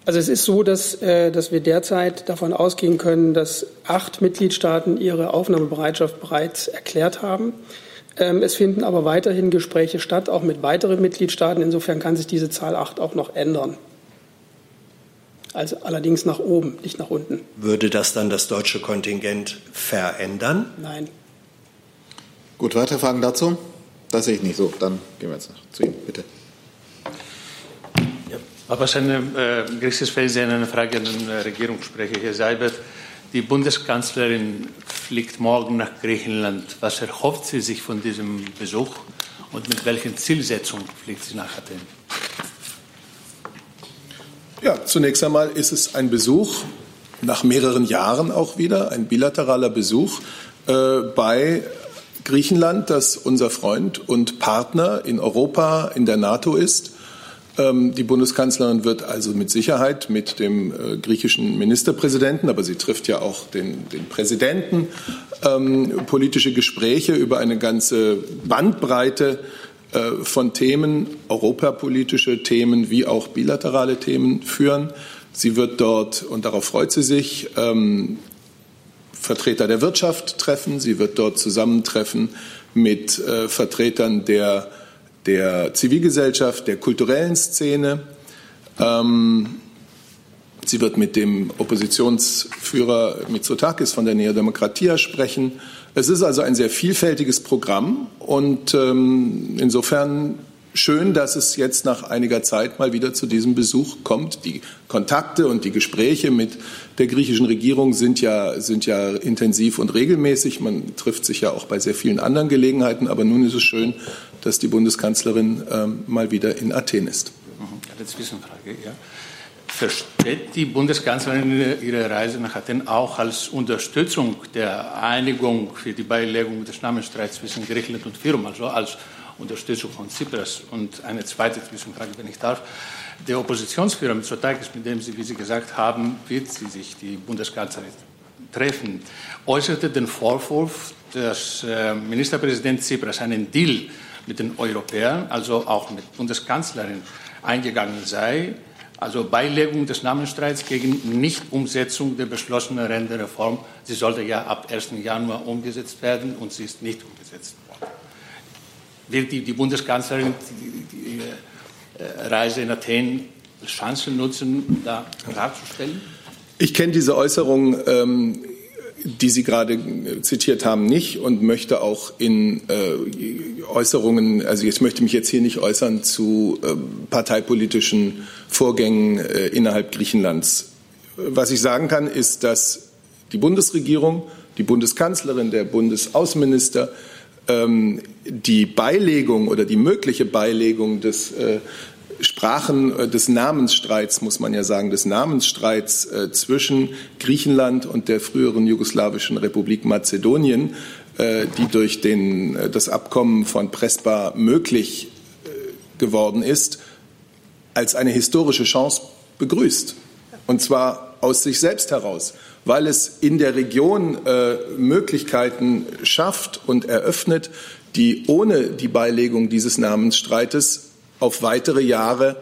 Also es ist so, dass, äh, dass wir derzeit davon ausgehen können, dass acht Mitgliedstaaten ihre Aufnahmebereitschaft bereits erklärt haben. Ähm, es finden aber weiterhin Gespräche statt, auch mit weiteren Mitgliedstaaten. Insofern kann sich diese Zahl acht auch noch ändern. Also allerdings nach oben, nicht nach unten. Würde das dann das deutsche Kontingent verändern? Nein. Gut, weitere Fragen dazu? Das sehe ich nicht so. Dann gehen wir jetzt zu Ihnen, bitte. Ja, aber seine äh, Gerichtsfeld eine Frage an den äh, Regierungssprecher, Herr Seibert. Die Bundeskanzlerin fliegt morgen nach Griechenland. Was erhofft sie sich von diesem Besuch und mit welchen Zielsetzungen fliegt sie nach Athen? Ja, zunächst einmal ist es ein Besuch nach mehreren Jahren auch wieder, ein bilateraler Besuch äh, bei Griechenland, das unser Freund und Partner in Europa, in der NATO ist. Ähm, die Bundeskanzlerin wird also mit Sicherheit mit dem äh, griechischen Ministerpräsidenten, aber sie trifft ja auch den, den Präsidenten, ähm, politische Gespräche über eine ganze Bandbreite äh, von Themen, europapolitische Themen wie auch bilaterale Themen führen. Sie wird dort, und darauf freut sie sich, ähm, Vertreter der Wirtschaft treffen. Sie wird dort zusammentreffen mit äh, Vertretern der, der Zivilgesellschaft, der kulturellen Szene. Ähm, sie wird mit dem Oppositionsführer Mitsotakis von der Nea Demokratia sprechen. Es ist also ein sehr vielfältiges Programm und ähm, insofern schön, dass es jetzt nach einiger Zeit mal wieder zu diesem Besuch kommt. Die Kontakte und die Gespräche mit der griechischen Regierung sind ja, sind ja intensiv und regelmäßig. Man trifft sich ja auch bei sehr vielen anderen Gelegenheiten. Aber nun ist es schön, dass die Bundeskanzlerin ähm, mal wieder in Athen ist. Eine Zwischenfrage, ja. Versteht die Bundeskanzlerin ihre Reise nach Athen auch als Unterstützung der Einigung für die Beilegung des Namensstreits zwischen Griechenland und Firma, also als Unterstützung von Tsipras. Und eine zweite Zwischenfrage, wenn ich darf. Der Oppositionsführer Mitsotakis, mit dem Sie, wie Sie gesagt haben, wird sie sich die Bundeskanzlerin treffen, äußerte den Vorwurf, dass äh, Ministerpräsident Tsipras einen Deal mit den Europäern, also auch mit Bundeskanzlerin, eingegangen sei, also Beilegung des Namensstreits gegen Nichtumsetzung der beschlossenen Rentenreform. Sie sollte ja ab 1. Januar umgesetzt werden und sie ist nicht umgesetzt wird die, die Bundeskanzlerin die, die, äh, Reise in Athen Chance nutzen, da klarzustellen? Ich kenne diese Äußerung, ähm, die Sie gerade zitiert haben, nicht und möchte auch in äh, Äußerungen, also ich möchte mich jetzt hier nicht äußern zu äh, parteipolitischen Vorgängen äh, innerhalb Griechenlands. Was ich sagen kann, ist, dass die Bundesregierung, die Bundeskanzlerin, der Bundesaußenminister ähm, die Beilegung oder die mögliche Beilegung des äh, Sprachen äh, des Namensstreits, muss man ja sagen, des Namensstreits äh, zwischen Griechenland und der früheren jugoslawischen Republik Mazedonien, äh, die durch den, äh, das Abkommen von Prespa möglich äh, geworden ist, als eine historische Chance begrüßt. Und zwar aus sich selbst heraus weil es in der Region äh, Möglichkeiten schafft und eröffnet, die ohne die Beilegung dieses Namensstreites auf weitere Jahre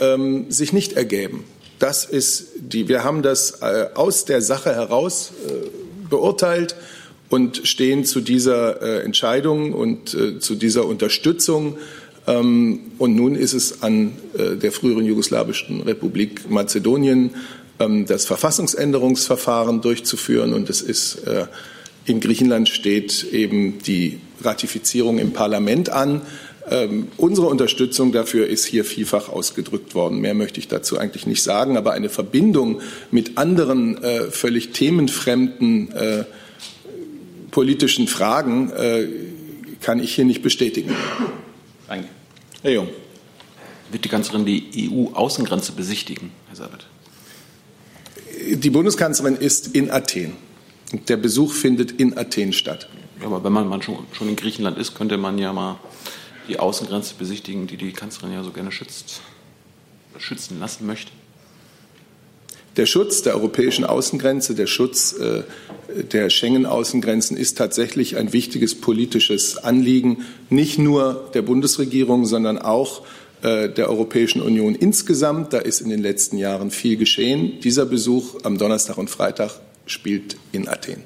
ähm, sich nicht ergäben. Das ist die, wir haben das äh, aus der Sache heraus äh, beurteilt und stehen zu dieser äh, Entscheidung und äh, zu dieser Unterstützung. Ähm, und nun ist es an äh, der früheren jugoslawischen Republik Mazedonien das Verfassungsänderungsverfahren durchzuführen. Und es ist äh, in Griechenland steht eben die Ratifizierung im Parlament an. Ähm, unsere Unterstützung dafür ist hier vielfach ausgedrückt worden. Mehr möchte ich dazu eigentlich nicht sagen, aber eine Verbindung mit anderen äh, völlig themenfremden äh, politischen Fragen äh, kann ich hier nicht bestätigen. Danke. Herr Jung. Wird die Kanzlerin die EU-Außengrenze besichtigen, Herr Sabat? Die Bundeskanzlerin ist in Athen. Der Besuch findet in Athen statt. Ja, aber wenn man schon, schon in Griechenland ist, könnte man ja mal die Außengrenze besichtigen, die die Kanzlerin ja so gerne schützt, schützen lassen möchte. Der Schutz der europäischen Außengrenze, der Schutz äh, der Schengen-Außengrenzen ist tatsächlich ein wichtiges politisches Anliegen, nicht nur der Bundesregierung, sondern auch der Europäischen Union insgesamt. Da ist in den letzten Jahren viel geschehen. Dieser Besuch am Donnerstag und Freitag spielt in Athen.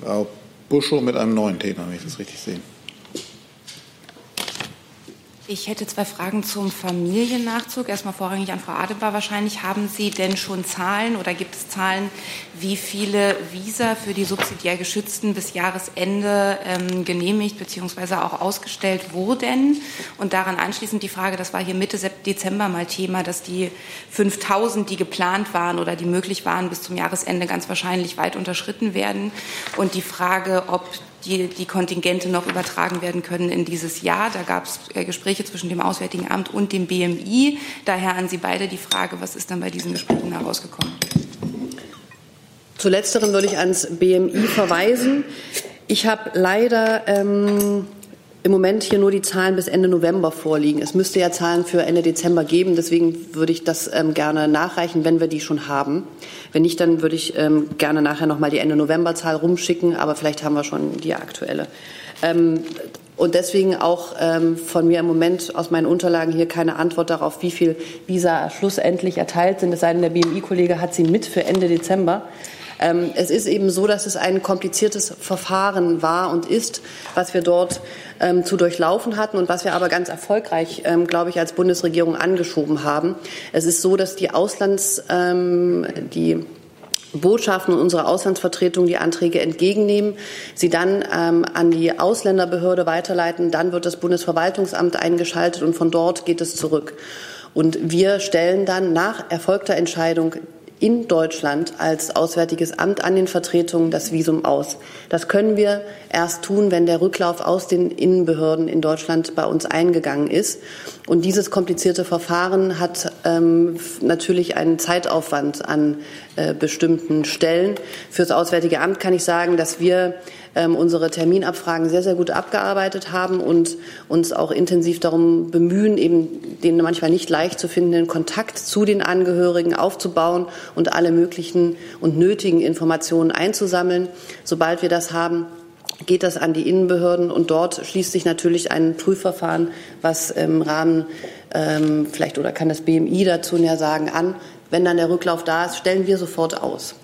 Frau Buschow mit einem neuen Thema, wenn ich das richtig sehe. Ich hätte zwei Fragen zum Familiennachzug. Erstmal vorrangig an Frau Adebar wahrscheinlich. Haben Sie denn schon Zahlen oder gibt es Zahlen, wie viele Visa für die subsidiär Geschützten bis Jahresende ähm, genehmigt bzw. auch ausgestellt wurden? Und daran anschließend die Frage, das war hier Mitte Dezember mal Thema, dass die 5000, die geplant waren oder die möglich waren, bis zum Jahresende ganz wahrscheinlich weit unterschritten werden. Und die Frage, ob die, die Kontingente noch übertragen werden können in dieses Jahr. Da gab es äh, Gespräche zwischen dem Auswärtigen Amt und dem BMI. Daher an Sie beide die Frage, was ist dann bei diesen Gesprächen herausgekommen? Zu letzterem würde ich ans BMI verweisen. Ich habe leider ähm, im Moment hier nur die Zahlen bis Ende November vorliegen. Es müsste ja Zahlen für Ende Dezember geben. Deswegen würde ich das ähm, gerne nachreichen, wenn wir die schon haben. Wenn nicht, dann würde ich ähm, gerne nachher noch mal die Ende November-Zahl rumschicken. Aber vielleicht haben wir schon die aktuelle. Ähm, und deswegen auch ähm, von mir im Moment aus meinen Unterlagen hier keine Antwort darauf, wie viel Visa schlussendlich erteilt sind. Es sei denn, der BMI-Kollege hat sie mit für Ende Dezember. Ähm, es ist eben so, dass es ein kompliziertes Verfahren war und ist, was wir dort ähm, zu durchlaufen hatten und was wir aber ganz erfolgreich, ähm, glaube ich, als Bundesregierung angeschoben haben. Es ist so, dass die Auslands, ähm, die Botschaften und unsere Auslandsvertretung die Anträge entgegennehmen, sie dann ähm, an die Ausländerbehörde weiterleiten, dann wird das Bundesverwaltungsamt eingeschaltet und von dort geht es zurück. Und wir stellen dann nach erfolgter Entscheidung in Deutschland als Auswärtiges Amt an den Vertretungen das Visum aus. Das können wir erst tun, wenn der Rücklauf aus den Innenbehörden in Deutschland bei uns eingegangen ist. Und dieses komplizierte Verfahren hat ähm, natürlich einen Zeitaufwand an äh, bestimmten Stellen. Für das Auswärtige Amt kann ich sagen, dass wir ähm, unsere Terminabfragen sehr, sehr gut abgearbeitet haben und uns auch intensiv darum bemühen, eben den manchmal nicht leicht zu findenden Kontakt zu den Angehörigen aufzubauen und alle möglichen und nötigen Informationen einzusammeln. Sobald wir das haben, geht das an die Innenbehörden und dort schließt sich natürlich ein Prüfverfahren, was im Rahmen ähm, vielleicht oder kann das BMI dazu näher sagen, an. Wenn dann der Rücklauf da ist, stellen wir sofort aus.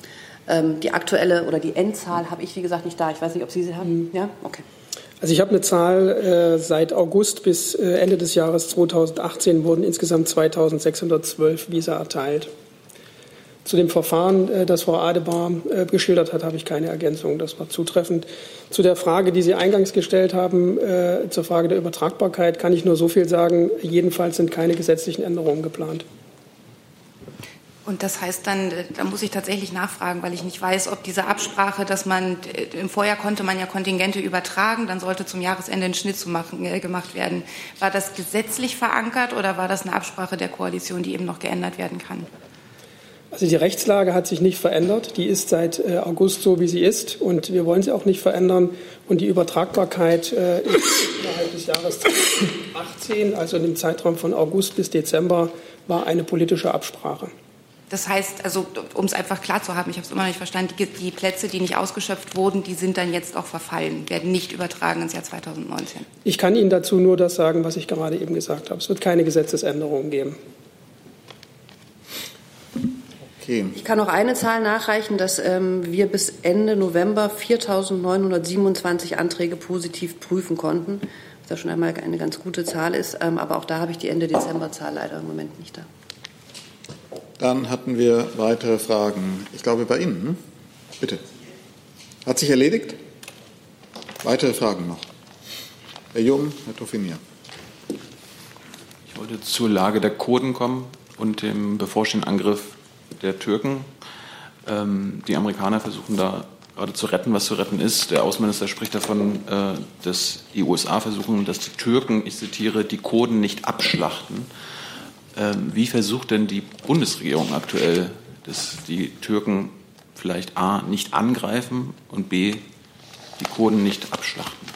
Ähm, die aktuelle oder die Endzahl habe ich, wie gesagt, nicht da. Ich weiß nicht, ob Sie sie haben. Ja, okay. Also ich habe eine Zahl, äh, seit August bis äh, Ende des Jahres 2018 wurden insgesamt 2612 Visa erteilt. Zu dem Verfahren, äh, das Frau Adebar äh, geschildert hat, habe ich keine Ergänzung. Das war zutreffend. Zu der Frage, die Sie eingangs gestellt haben, äh, zur Frage der Übertragbarkeit, kann ich nur so viel sagen. Jedenfalls sind keine gesetzlichen Änderungen geplant. Und das heißt dann, äh, da muss ich tatsächlich nachfragen, weil ich nicht weiß, ob diese Absprache, dass man äh, im Vorjahr konnte man ja Kontingente übertragen, dann sollte zum Jahresende ein Schnitt zu machen, äh, gemacht werden. War das gesetzlich verankert oder war das eine Absprache der Koalition, die eben noch geändert werden kann? Also die Rechtslage hat sich nicht verändert. Die ist seit äh, August so, wie sie ist. Und wir wollen sie auch nicht verändern. Und die Übertragbarkeit äh, ist innerhalb des Jahres 2018, also in dem Zeitraum von August bis Dezember, war eine politische Absprache. Das heißt, also um es einfach klar zu haben, ich habe es immer noch nicht verstanden, die, die, Plätze, die nicht ausgeschöpft wurden, die sind dann jetzt auch verfallen, werden nicht übertragen ins Jahr 2019. Ich kann Ihnen dazu nur das sagen, was ich gerade eben gesagt habe. Es wird keine Gesetzesänderungen geben. Okay. Ich kann noch eine Zahl nachreichen, dass ähm, wir bis Ende November 4.927 Anträge positiv prüfen konnten, was ja schon einmal eine ganz gute Zahl ist. Ähm, aber auch da habe ich die Ende Dezember-Zahl leider im Moment nicht da. Dann hatten wir weitere Fragen. Ich glaube bei Ihnen. Hm? Bitte. Hat sich erledigt? Weitere Fragen noch. Herr Jung, Herr Toffinier. Ich wollte zur Lage der Kurden kommen und dem bevorstehenden Angriff der Türken. Ähm, die Amerikaner versuchen da gerade zu retten, was zu retten ist. Der Außenminister spricht davon, äh, dass die USA versuchen, dass die Türken, ich zitiere, die Kurden nicht abschlachten. Ähm, wie versucht denn die Bundesregierung aktuell, dass die Türken vielleicht A nicht angreifen und B die Kurden nicht abschlachten?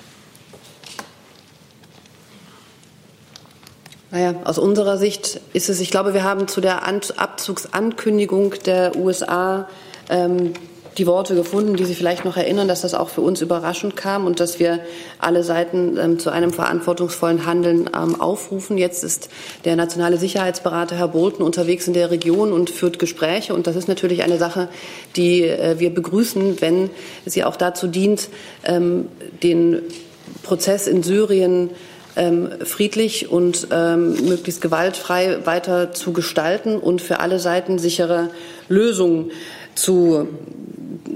Naja, aus unserer Sicht ist es, ich glaube, wir haben zu der Abzugsankündigung der USA ähm, die Worte gefunden, die Sie vielleicht noch erinnern, dass das auch für uns überraschend kam und dass wir alle Seiten ähm, zu einem verantwortungsvollen Handeln ähm, aufrufen. Jetzt ist der nationale Sicherheitsberater Herr Bolton unterwegs in der Region und führt Gespräche. Und das ist natürlich eine Sache, die äh, wir begrüßen, wenn sie auch dazu dient, ähm, den Prozess in Syrien ähm, friedlich und ähm, möglichst gewaltfrei weiter zu gestalten und für alle Seiten sichere Lösungen zu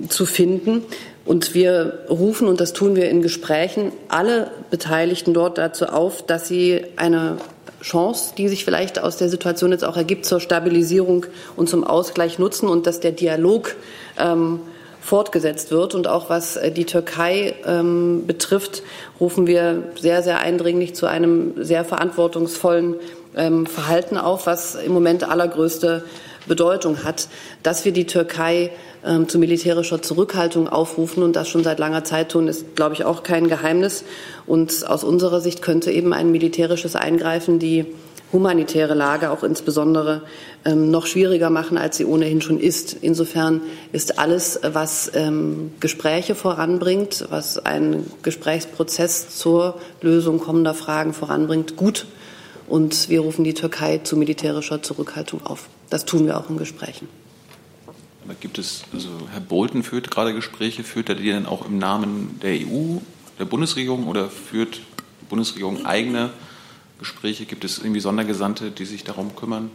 zu finden. Und wir rufen, und das tun wir in Gesprächen, alle Beteiligten dort dazu auf, dass sie eine Chance, die sich vielleicht aus der Situation jetzt auch ergibt, zur Stabilisierung und zum Ausgleich nutzen und dass der Dialog ähm, fortgesetzt wird. Und auch was äh, die Türkei ähm, betrifft, rufen wir sehr, sehr eindringlich zu einem sehr verantwortungsvollen ähm, Verhalten auf, was im Moment allergrößte Bedeutung hat, dass wir die Türkei ähm, zu militärischer Zurückhaltung aufrufen und das schon seit langer Zeit tun, ist, glaube ich, auch kein Geheimnis. Und aus unserer Sicht könnte eben ein militärisches Eingreifen die humanitäre Lage auch insbesondere ähm, noch schwieriger machen, als sie ohnehin schon ist. Insofern ist alles, was ähm, Gespräche voranbringt, was einen Gesprächsprozess zur Lösung kommender Fragen voranbringt, gut. Und wir rufen die Türkei zu militärischer Zurückhaltung auf. Das tun wir auch in Gesprächen. Aber gibt es, also Herr Bolton führt gerade Gespräche, führt er die denn auch im Namen der EU, der Bundesregierung oder führt die Bundesregierung eigene Gespräche? Gibt es irgendwie Sondergesandte, die sich darum kümmern?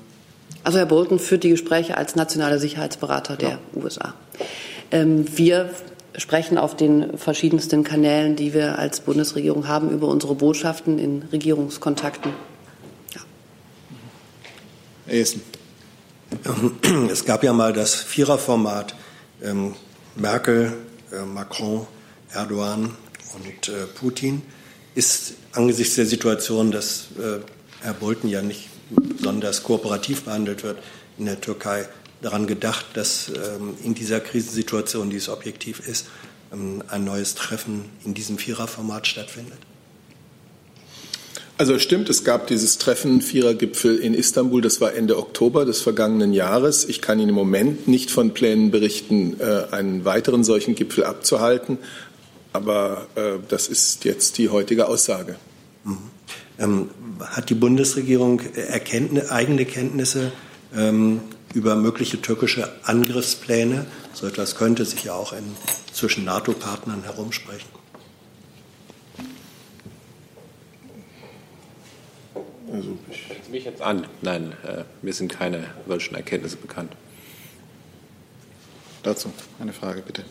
Also Herr Bolton führt die Gespräche als nationaler Sicherheitsberater der ja. USA. Ähm, wir sprechen auf den verschiedensten Kanälen, die wir als Bundesregierung haben, über unsere Botschaften in Regierungskontakten. Ja. Essen. Es gab ja mal das Viererformat ähm, Merkel, äh, Macron, Erdogan und äh, Putin. Ist angesichts der Situation, dass äh, Herr Bolton ja nicht besonders kooperativ behandelt wird in der Türkei, daran gedacht, dass ähm, in dieser Krisensituation, die es objektiv ist, ähm, ein neues Treffen in diesem Viererformat stattfindet? Also es stimmt, es gab dieses Treffen Vierergipfel in Istanbul, das war Ende Oktober des vergangenen Jahres. Ich kann Ihnen im Moment nicht von Plänen berichten, äh, einen weiteren solchen Gipfel abzuhalten, aber äh, das ist jetzt die heutige Aussage. Mhm. Ähm, hat die Bundesregierung Erkenntnis, eigene Kenntnisse ähm, über mögliche türkische Angriffspläne? So etwas könnte sich ja auch in, zwischen NATO-Partnern herumsprechen. Also ich mich jetzt an. Nein, äh, mir sind keine solchen Erkenntnisse bekannt. Dazu eine Frage, bitte.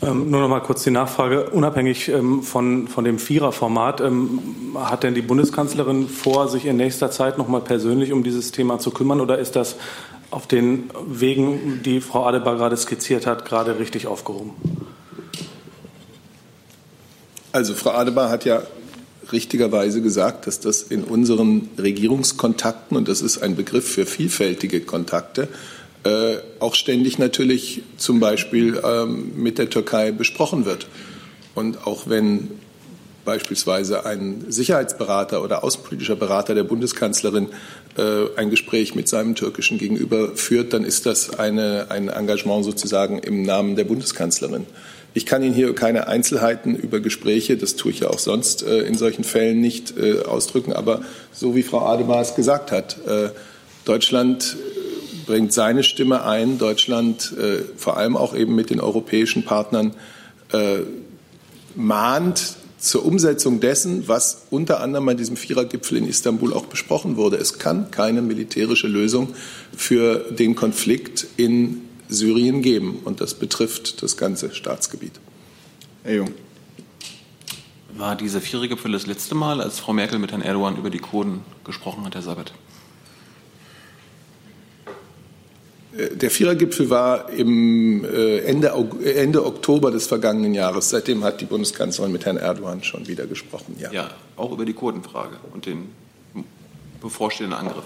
Ähm, nur noch mal kurz die Nachfrage. Unabhängig ähm, von, von dem Viererformat, ähm, hat denn die Bundeskanzlerin vor, sich in nächster Zeit noch mal persönlich um dieses Thema zu kümmern oder ist das auf den Wegen, die Frau Adebar gerade skizziert hat, gerade richtig aufgehoben? Also Frau Adebar hat ja richtigerweise gesagt, dass das in unseren Regierungskontakten, und das ist ein Begriff für vielfältige Kontakte, äh, auch ständig natürlich zum Beispiel ähm, mit der Türkei besprochen wird. Und auch wenn beispielsweise ein Sicherheitsberater oder außenpolitischer Berater der Bundeskanzlerin ein Gespräch mit seinem türkischen Gegenüber führt, dann ist das eine, ein Engagement sozusagen im Namen der Bundeskanzlerin. Ich kann Ihnen hier keine Einzelheiten über Gespräche, das tue ich ja auch sonst äh, in solchen Fällen nicht, äh, ausdrücken. Aber so wie Frau Ademar es gesagt hat, äh, Deutschland bringt seine Stimme ein. Deutschland, äh, vor allem auch eben mit den europäischen Partnern, äh, mahnt zur Umsetzung dessen, was unter anderem bei diesem Vierergipfel in Istanbul auch besprochen wurde. Es kann keine militärische Lösung für den Konflikt in Syrien geben. Und das betrifft das ganze Staatsgebiet. Herr Jung. War dieser Vierergipfel das letzte Mal, als Frau Merkel mit Herrn Erdogan über die Kurden gesprochen hat, Herr Sabat? Äh, der Vierergipfel war im äh, Ende, Ende Oktober des vergangenen Jahres. Seitdem hat die Bundeskanzlerin mit Herrn Erdogan schon wieder gesprochen. Ja, ja auch über die Kurdenfrage und den bevorstehenden Angriff.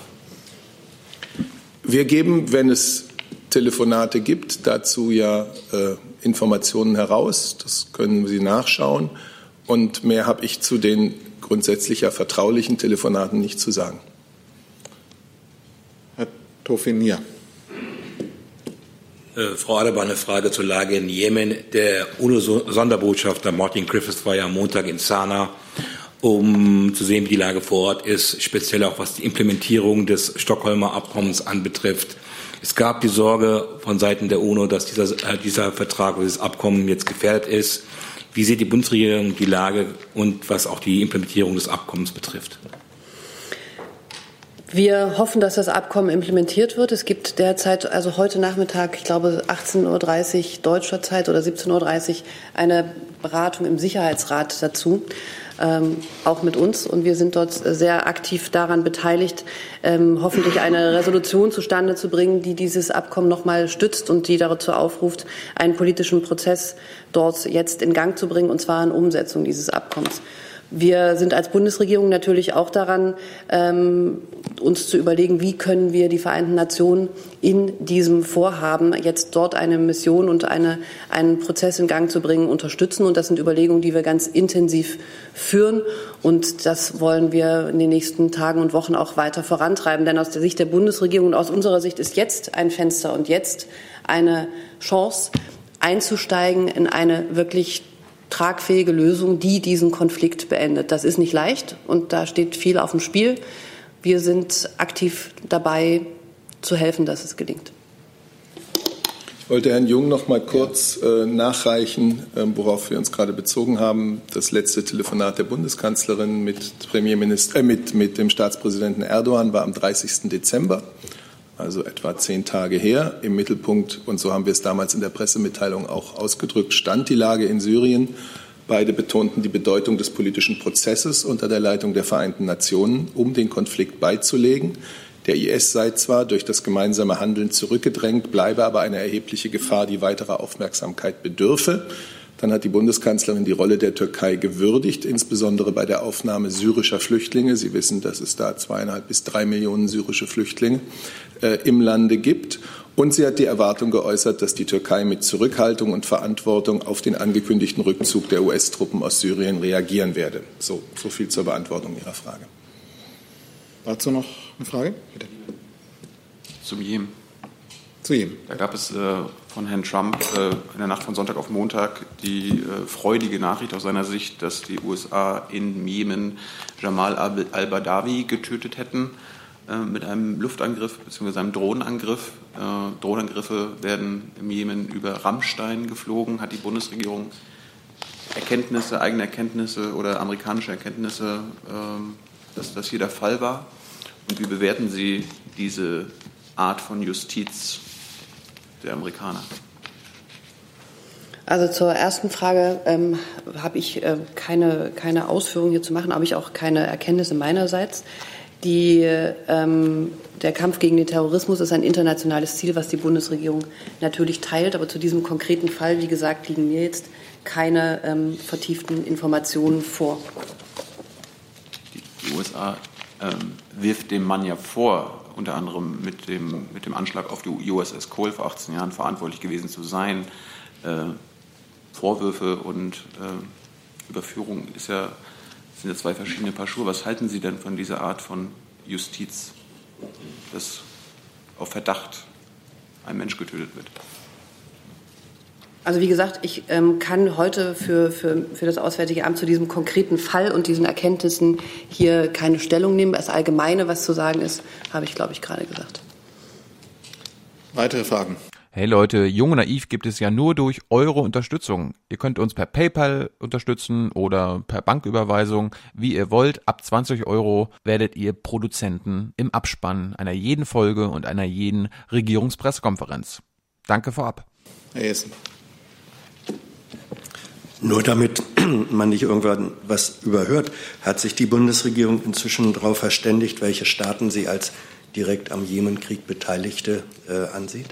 Wir geben, wenn es Telefonate gibt, dazu ja äh, Informationen heraus. Das können Sie nachschauen. Und mehr habe ich zu den grundsätzlich ja vertraulichen Telefonaten nicht zu sagen. Herr Tofinier. Äh, Frau Adebar, eine Frage zur Lage in Jemen. Der UNO-Sonderbotschafter Martin Griffiths war ja am Montag in Sanaa, um zu sehen, wie die Lage vor Ort ist, speziell auch was die Implementierung des Stockholmer Abkommens anbetrifft. Es gab die Sorge von Seiten der UNO, dass dieser, äh, dieser Vertrag, dieses Abkommen jetzt gefährdet ist. Wie sieht die Bundesregierung die Lage und was auch die Implementierung des Abkommens betrifft? Wir hoffen, dass das Abkommen implementiert wird. Es gibt derzeit, also heute Nachmittag, ich glaube 18.30 Uhr deutscher Zeit oder 17.30 Uhr, eine Beratung im Sicherheitsrat dazu. ähm, auch mit uns. Und wir sind dort sehr aktiv daran beteiligt, ähm, hoffentlich eine Resolution zustande zu bringen, die dieses Abkommen noch mal stützt und die dazu aufruft, einen politischen Prozess dort jetzt in Gang zu bringen, und zwar in Umsetzung dieses Abkommens. Wir sind als Bundesregierung natürlich auch daran, ähm, uns zu überlegen, wie können wir die Vereinten Nationen in diesem Vorhaben, jetzt dort eine Mission und eine, einen Prozess in Gang zu bringen, unterstützen. Und das sind Überlegungen, die wir ganz intensiv führen. Und das wollen wir in den nächsten Tagen und Wochen auch weiter vorantreiben. Denn aus der Sicht der Bundesregierung und aus unserer Sicht ist jetzt ein Fenster und jetzt eine Chance, einzusteigen in eine wirklich tragfähige Lösung, die diesen Konflikt beendet. Das ist nicht leicht und da steht viel auf dem Spiel. Wir sind aktiv dabei, zu helfen, dass es gelingt. Ich wollte Herrn Jung noch mal kurz äh, nachreichen, äh, worauf wir uns gerade bezogen haben. Das letzte Telefonat der Bundeskanzlerin mit, Premierminister, äh, mit, mit dem Staatspräsidenten Erdogan war am 30. Dezember also etwa zehn Tage her. Im Mittelpunkt, und so haben wir es damals in der Pressemitteilung auch ausgedrückt, stand die Lage in Syrien. Beide betonten die Bedeutung des politischen Prozesses unter der Leitung der Vereinten Nationen, um den Konflikt beizulegen. Der IS sei zwar durch das gemeinsame Handeln zurückgedrängt, bleibe aber eine erhebliche Gefahr, die weiterer Aufmerksamkeit bedürfe. Dann hat die Bundeskanzlerin die Rolle der Türkei gewürdigt, insbesondere bei der Aufnahme syrischer Flüchtlinge. Sie wissen, dass es da zweieinhalb bis drei Millionen syrische Flüchtlinge äh, im Lande gibt. Und sie hat die Erwartung geäußert, dass die Türkei mit Zurückhaltung und Verantwortung auf den angekündigten Rückzug der US-Truppen aus Syrien reagieren werde. So, so viel zur Beantwortung Ihrer Frage. Dazu noch eine Frage? Bitte. Zum Jemen. Zu Jemen. Da gab es äh, von Herrn Trump äh, in der Nacht von Sonntag auf Montag die äh, freudige Nachricht aus seiner Sicht, dass die USA in Jemen Jamal al-Badawi getötet hätten äh, mit einem Luftangriff bzw. einem Drohnenangriff. Äh, Drohnenangriffe werden im Jemen über Rammstein geflogen. Hat die Bundesregierung Erkenntnisse, eigene Erkenntnisse oder amerikanische Erkenntnisse, ähm, dass das hier der Fall war? Und wie bewerten Sie diese Art von Justiz der Amerikaner? Also zur ersten Frage ähm, habe ich äh, keine, keine Ausführungen hier zu machen, habe ich auch keine Erkenntnisse meinerseits. Die, ähm, der Kampf gegen den Terrorismus ist ein internationales Ziel, was die Bundesregierung natürlich teilt. Aber zu diesem konkreten Fall, wie gesagt, liegen mir jetzt keine ähm, vertieften Informationen vor. Die USA ähm, wirft dem Mann ja vor, unter anderem mit dem, mit dem Anschlag auf die USS Cole vor 18 Jahren verantwortlich gewesen zu sein. Äh, Vorwürfe und äh, Überführung ist ja, sind ja zwei verschiedene Paar Schuhe. Was halten Sie denn von dieser Art von Justiz, dass auf Verdacht ein Mensch getötet wird? Also wie gesagt, ich ähm, kann heute für, für, für das Auswärtige Amt zu diesem konkreten Fall und diesen Erkenntnissen hier keine Stellung nehmen. Das Allgemeine, was zu sagen ist, habe ich, glaube ich, gerade gesagt. Weitere Fragen? Hey Leute, Jung und Naiv gibt es ja nur durch eure Unterstützung. Ihr könnt uns per PayPal unterstützen oder per Banküberweisung, wie ihr wollt. Ab 20 Euro werdet ihr Produzenten im Abspann einer jeden Folge und einer jeden Regierungspressekonferenz. Danke vorab. Herr Jessen. Nur damit man nicht irgendwann was überhört, hat sich die Bundesregierung inzwischen darauf verständigt, welche Staaten sie als direkt am Jemenkrieg Beteiligte äh, ansieht?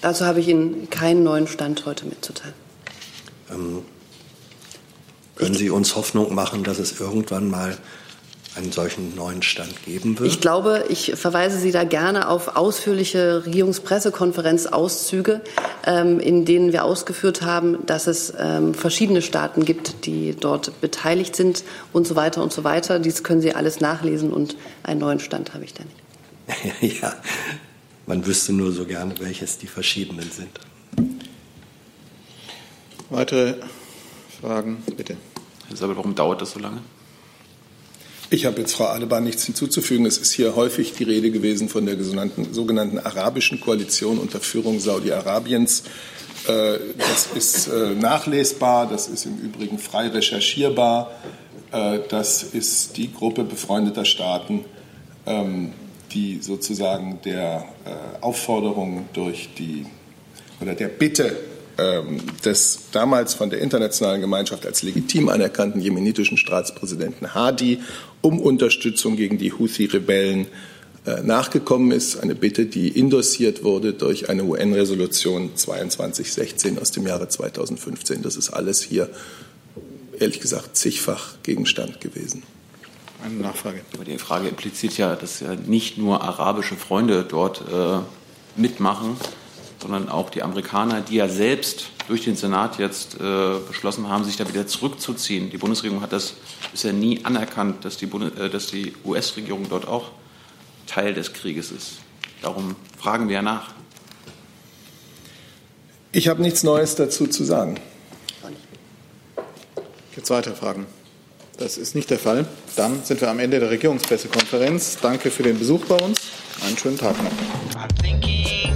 Dazu habe ich Ihnen keinen neuen Stand heute mitzuteilen. Ähm, können Sie uns Hoffnung machen, dass es irgendwann mal einen solchen neuen Stand geben wird? Ich glaube, ich verweise Sie da gerne auf ausführliche Regierungspressekonferenzauszüge, ähm, in denen wir ausgeführt haben, dass es ähm, verschiedene Staaten gibt, die dort beteiligt sind und so weiter und so weiter. Dies können Sie alles nachlesen und einen neuen Stand habe ich da nicht. ja, man wüsste nur so gerne, welches die verschiedenen sind. Weitere Fragen, bitte. Herr Sabel, warum dauert das so lange? Ich habe jetzt Frau Adebar nichts hinzuzufügen. Es ist hier häufig die Rede gewesen von der sogenannten arabischen Koalition unter Führung Saudi-Arabiens. Äh, das ist äh, nachlesbar, das ist im Übrigen frei recherchierbar. Äh, das ist die Gruppe befreundeter Staaten, ähm, die sozusagen der Aufforderung durch die oder der Bitte des damals von der internationalen Gemeinschaft als legitim anerkannten jemenitischen Staatspräsidenten Hadi um Unterstützung gegen die Houthi-Rebellen äh, nachgekommen ist. Eine Bitte, die indossiert wurde durch eine UN-Resolution 2216 aus dem Jahre 2015. Das ist alles hier, ehrlich gesagt, zigfach Gegenstand gewesen. Eine Nachfrage. Aber die Frage impliziert ja, dass ja nicht nur arabische Freunde dort äh, mitmachen, sondern auch die Amerikaner, die ja selbst durch den Senat jetzt äh, beschlossen haben, sich da wieder zurückzuziehen. Die Bundesregierung hat das bisher nie anerkannt, dass die, äh, die US-Regierung dort auch Teil des Krieges ist. Darum fragen wir ja nach. Ich habe nichts Neues dazu zu sagen. Gibt es weitere Fragen? Das ist nicht der Fall. Dann sind wir am Ende der Regierungspressekonferenz. Danke für den Besuch bei uns. Einen schönen Tag noch.